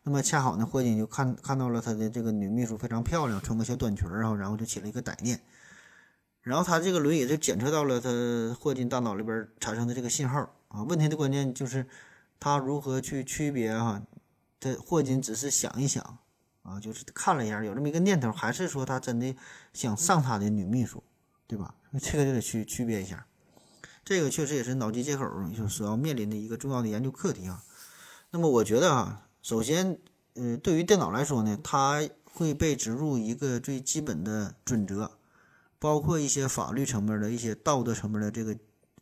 那么恰好呢，霍金就看看到了他的这个女秘书非常漂亮，穿个小短裙儿啊，然后就起了一个歹念，然后他这个轮椅就检测到了他霍金大脑里边产生的这个信号啊。问题的关键就是。他如何去区别哈？这霍金只是想一想啊，就是看了一下，有这么一个念头，还是说他真的想上他的女秘书，对吧？这个就得去区别一下。这个确实也是脑机接口就所要面临的一个重要的研究课题啊。那么我觉得啊，首先，呃，对于电脑来说呢，它会被植入一个最基本的准则，包括一些法律层面的一些道德层面的这个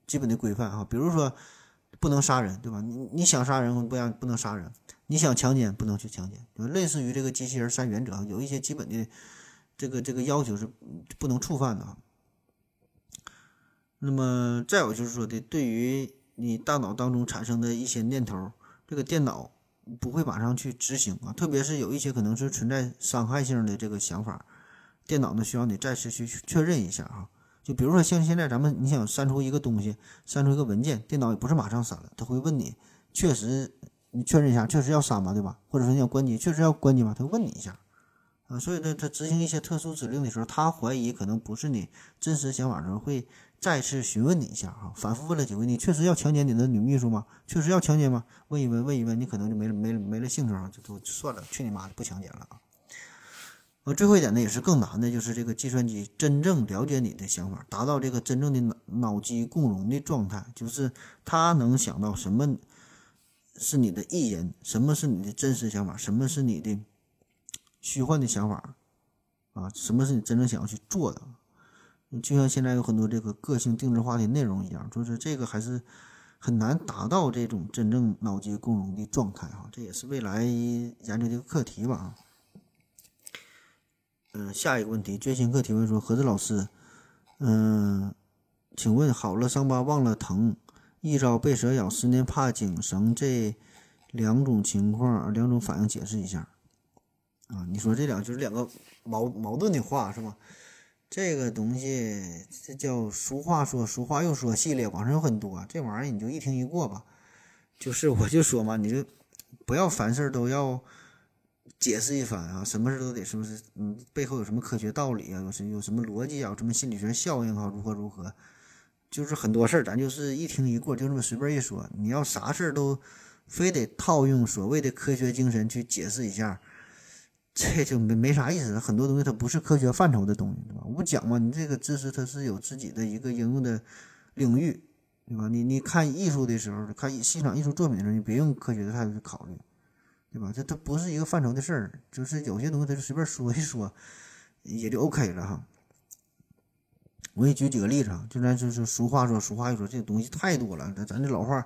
基本的规范啊，比如说。不能杀人，对吧？你你想杀人不让不能杀人，你想强奸不能去强奸，就类似于这个机器人三原则，有一些基本的这个这个要求是不能触犯的。那么再有就是说的，对于你大脑当中产生的一些念头，这个电脑不会马上去执行啊，特别是有一些可能是存在伤害性的这个想法，电脑呢需要你再次去确认一下哈。就比如说像现在咱们你想删除一个东西，删除一个文件，电脑也不是马上删了，他会问你确实你确认一下，确实要删吗？对吧？或者说你要关机，确实要关机吗？他问你一下啊。所以呢，他执行一些特殊指令的时候，他怀疑可能不是你真实想法的时候，会再次询问你一下哈，反复问了几回，你确实要强奸你的女秘书吗？确实要强奸吗？问一问，问一问，你可能就没没没了兴趣啊，就都算了，去你妈的，不强奸了啊。呃，最后一点呢，也是更难的，就是这个计算机真正了解你的想法，达到这个真正的脑脑机共融的状态，就是他能想到什么是你的意淫，什么是你的真实想法，什么是你的虚幻的想法，啊，什么是你真正想要去做的，就像现在有很多这个个性定制化的内容一样，就是这个还是很难达到这种真正脑机共融的状态哈，这也是未来研究的一个课题吧。嗯，下一个问题，追星客提问说：何子老师，嗯，请问好了伤疤忘了疼，一朝被蛇咬，十年怕井绳，这两种情况，两种反应解释一下。啊，你说这两就是两个矛矛盾的话是吧？这个东西这叫俗话说，俗话又说系列，网上有很多，这玩意儿你就一听一过吧。就是我就说嘛，你就不要凡事都要。解释一番啊，什么事都得是不是？嗯，背后有什么科学道理啊？有什有什么逻辑啊？有什么心理学效应啊？如何如何？就是很多事儿，咱就是一听一过，就这么随便一说。你要啥事儿都非得套用所谓的科学精神去解释一下，这就没没啥意思。很多东西它不是科学范畴的东西，对吧？我不讲嘛，你这个知识它是有自己的一个应用的领域，对吧？你你看艺术的时候，看欣赏艺术作品的时候，你别用科学的态度去考虑。对吧？这它不是一个范畴的事儿，就是有些东西，它就随便说一说，也就 OK 了哈。我给你举几个例子啊，就咱就是俗话说，俗话又说，这东西太多了。咱咱这老话，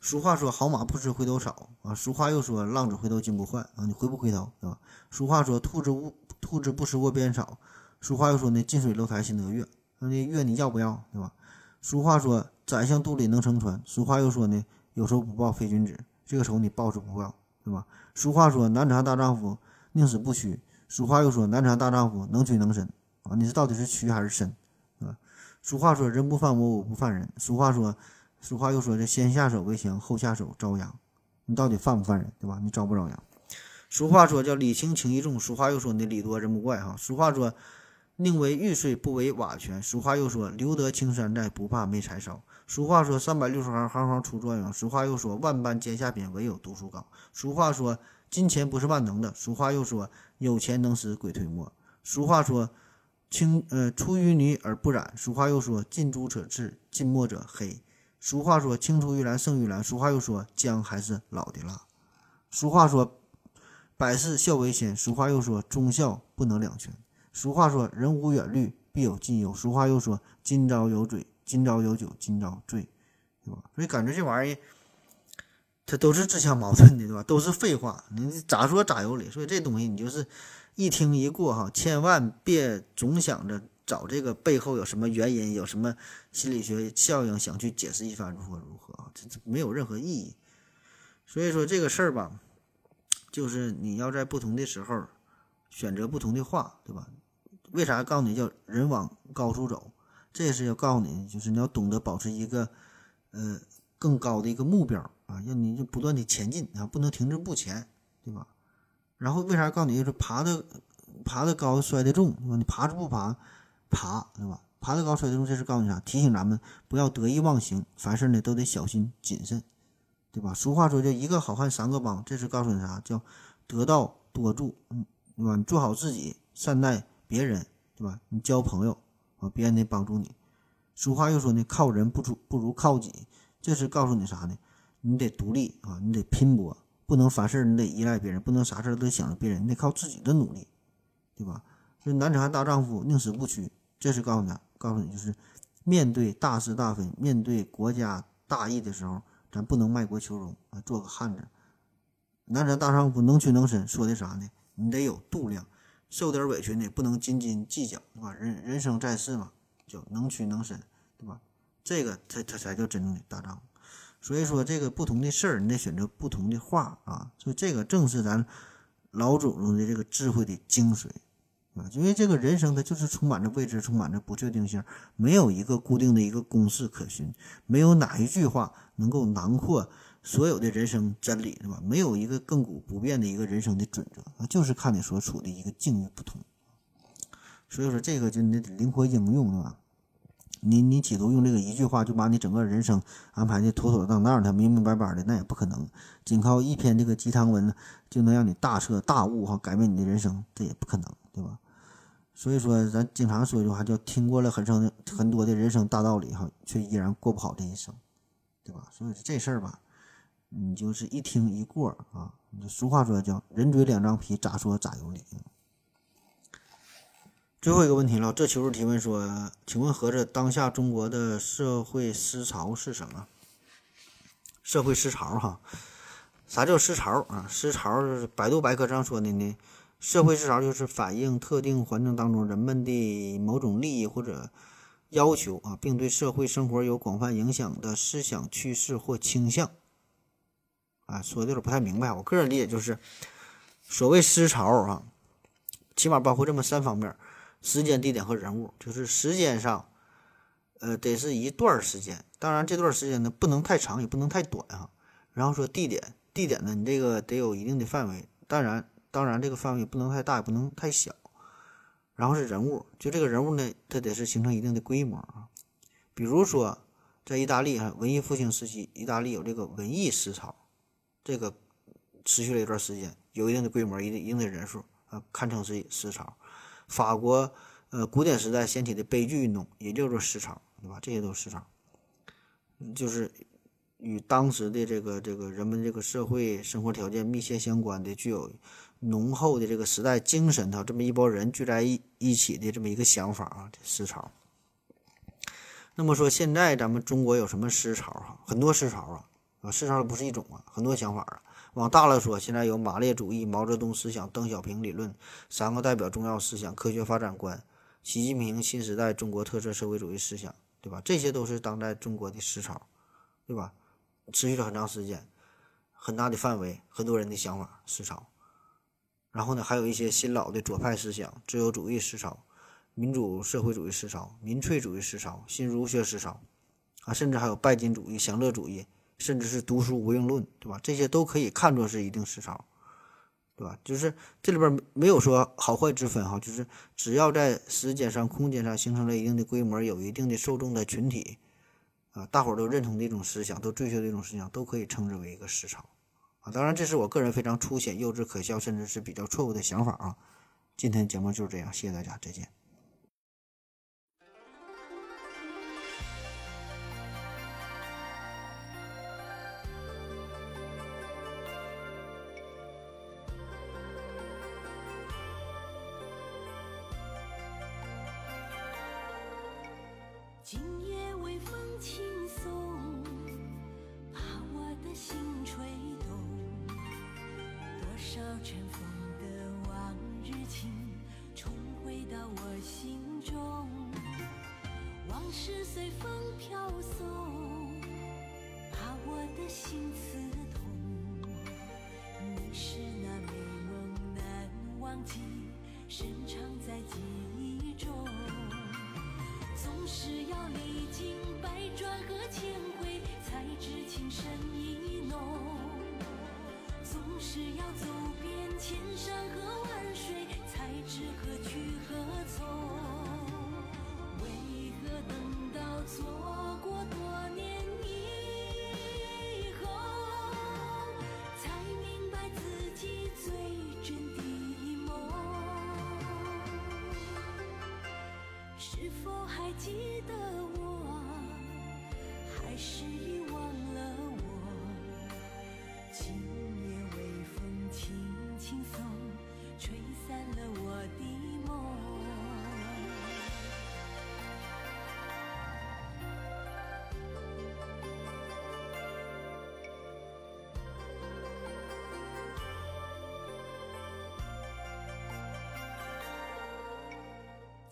俗话说好马不吃回头草啊，俗话又说浪子回头金不换啊，你回不回头，对吧？俗话说兔子不兔子不吃窝边草，俗话又说呢近水楼台先得月，那月你要不要，对吧？俗话说宰相肚里能撑船，俗话又说呢有仇不报非君子，这个仇你报是不报。对吧？俗话说，男子汉大丈夫，宁死不屈。俗话又说，男子汉大丈夫，能屈能伸。啊，你是到底是屈还是伸？啊？俗话说，人不犯我，我不犯人。俗话说，俗话又说，这先下手为强，后下手遭殃。你到底犯不犯人？对吧？你遭不遭殃？俗话说，叫礼轻情意重。俗话又说，你礼多人不怪。哈。俗话说，宁为玉碎，不为瓦全。俗话又说，留得青山在，不怕没柴烧。俗话说：“三百六十行，行行出状元。”俗话又说：“万般皆下品，唯有读书高。”俗话说：“金钱不是万能的。”俗话又说：“有钱能使鬼推磨。”俗话说：“青呃出淤泥而不染。”俗话又说：“近朱者赤，近墨者黑。”俗话说：“青出于蓝胜于蓝。”俗话又说：“姜还是老的辣。”俗话说：“百事孝为先。”俗话又说：“忠孝不能两全。”俗话说：“人无远虑，必有近忧。”俗话又说：“今朝有嘴。”今朝有酒今朝醉，对吧？所以感觉这玩意儿，它都是自相矛盾的，对吧？都是废话，你咋说咋有理。所以这东西你就是一听一过哈，千万别总想着找这个背后有什么原因，有什么心理学效应，想去解释一番如何如何啊，这这没有任何意义。所以说这个事儿吧，就是你要在不同的时候选择不同的话，对吧？为啥告诉你叫人往高处走？这也是要告诉你，就是你要懂得保持一个，呃，更高的一个目标啊，让你就不断的前进啊，不能停滞不前，对吧？然后为啥告诉你，就是爬的爬的高，摔的重，对吧？你爬着不爬，爬，对吧？爬的高，摔的重，这是告诉你啥？提醒咱们不要得意忘形，凡事呢都得小心谨慎，对吧？俗话说叫一个好汉三个帮，这是告诉你啥？叫得道多助，嗯，对吧？你做好自己，善待别人，对吧？你交朋友。啊，别人得帮助你。俗话又说呢，靠人不如不如靠己。这是告诉你啥呢？你得独立啊，你得拼搏，不能凡事你得依赖别人，不能啥事都想着别人，你得靠自己的努力，对吧？所以男子汉大丈夫，宁死不屈。这是告诉你，告诉你就是面对大是大非，面对国家大义的时候，咱不能卖国求荣啊，做个汉子。男子汉大丈夫，能屈能伸，说的啥呢？你得有度量。受点委屈呢，不能斤斤计较，对吧？人人生在世嘛，就能屈能伸，对吧？这个他他才叫真正的大丈夫。所以说，这个不同的事儿，你得选择不同的话啊。所以这个正是咱老祖宗的这个智慧的精髓，啊，因为这个人生它就是充满着未知，充满着不确定性，没有一个固定的一个公式可循，没有哪一句话能够囊括所有的人生真理，对吧？没有一个亘古不变的一个人生的准则啊，就是看你所处的一个境遇不同。所以说，这个就你得灵活应用，对吧？你你企图用这个一句话就把你整个人生安排的妥妥当当的、明明白白的，那也不可能。仅靠一篇这个鸡汤文呢就能让你大彻大悟哈，改变你的人生，这也不可能，对吧？所以说，咱经常说一句话，叫听过了很生很多的人生大道理哈，却依然过不好这一生，对吧？所以这事儿吧，你就是一听一过啊。俗话说叫人嘴两张皮，咋说咋有理。最后一个问题了，这求助提问说，请问合着当下中国的社会思潮是什么？社会思潮哈，啥叫思潮啊？思潮是百度百科上说的呢。社会思潮就是反映特定环境当中人们的某种利益或者要求啊，并对社会生活有广泛影响的思想趋势或倾向。啊，说的有点不太明白。我个人理解就是，所谓思潮啊，起码包括这么三方面：时间、地点和人物。就是时间上，呃，得是一段时间，当然这段时间呢不能太长，也不能太短啊。然后说地点，地点呢你这个得有一定的范围，当然。当然，这个范围不能太大，也不能太小。然后是人物，就这个人物呢，它得是形成一定的规模啊。比如说，在意大利啊，文艺复兴时期，意大利有这个文艺思潮，这个持续了一段时间，有一定的规模，一定一定的人数啊，堪称是思潮。法国呃，古典时代掀起的悲剧运动，也叫做思潮，对吧？这些都是思潮，就是与当时的这个这个人们这个社会生活条件密切相关的，具有。浓厚的这个时代精神，他这么一帮人聚在一一起的这么一个想法啊，这思潮。那么说，现在咱们中国有什么思潮哈？很多思潮啊，啊，思潮不是一种啊，很多想法啊。往大了说，现在有马列主义、毛泽东思想、邓小平理论三个代表重要思想、科学发展观、习近平新时代中国特色社会主义思想，对吧？这些都是当代中国的思潮，对吧？持续了很长时间，很大的范围，很多人的想法，思潮。然后呢，还有一些新老的左派思想，自由主义思潮、民主社会主义思潮、民粹主义思潮、新儒学思潮，啊，甚至还有拜金主义、享乐主义，甚至是读书无用论，对吧？这些都可以看作是一定时潮，对吧？就是这里边没有说好坏之分哈，就是只要在时间上、空间上形成了一定的规模，有一定的受众的群体，啊，大伙儿都认同的一种思想，都追求的一种思想，都可以称之为一个思潮。当然，这是我个人非常粗浅、幼稚、可笑，甚至是比较错误的想法啊！今天节目就是这样，谢谢大家，再见。走遍千山和万水，才知何去何从。为何等到错过多年以后，才明白自己最真的梦？是否还记得我？还是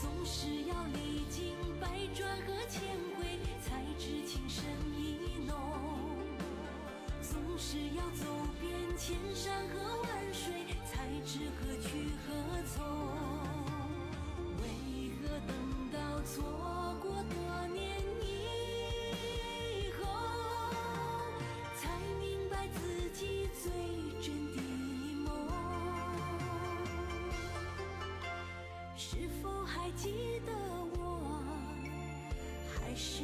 总是要历经百转和千回，才知情深意浓。总是要走遍千山和万水，才知何去何从。还记得我？还是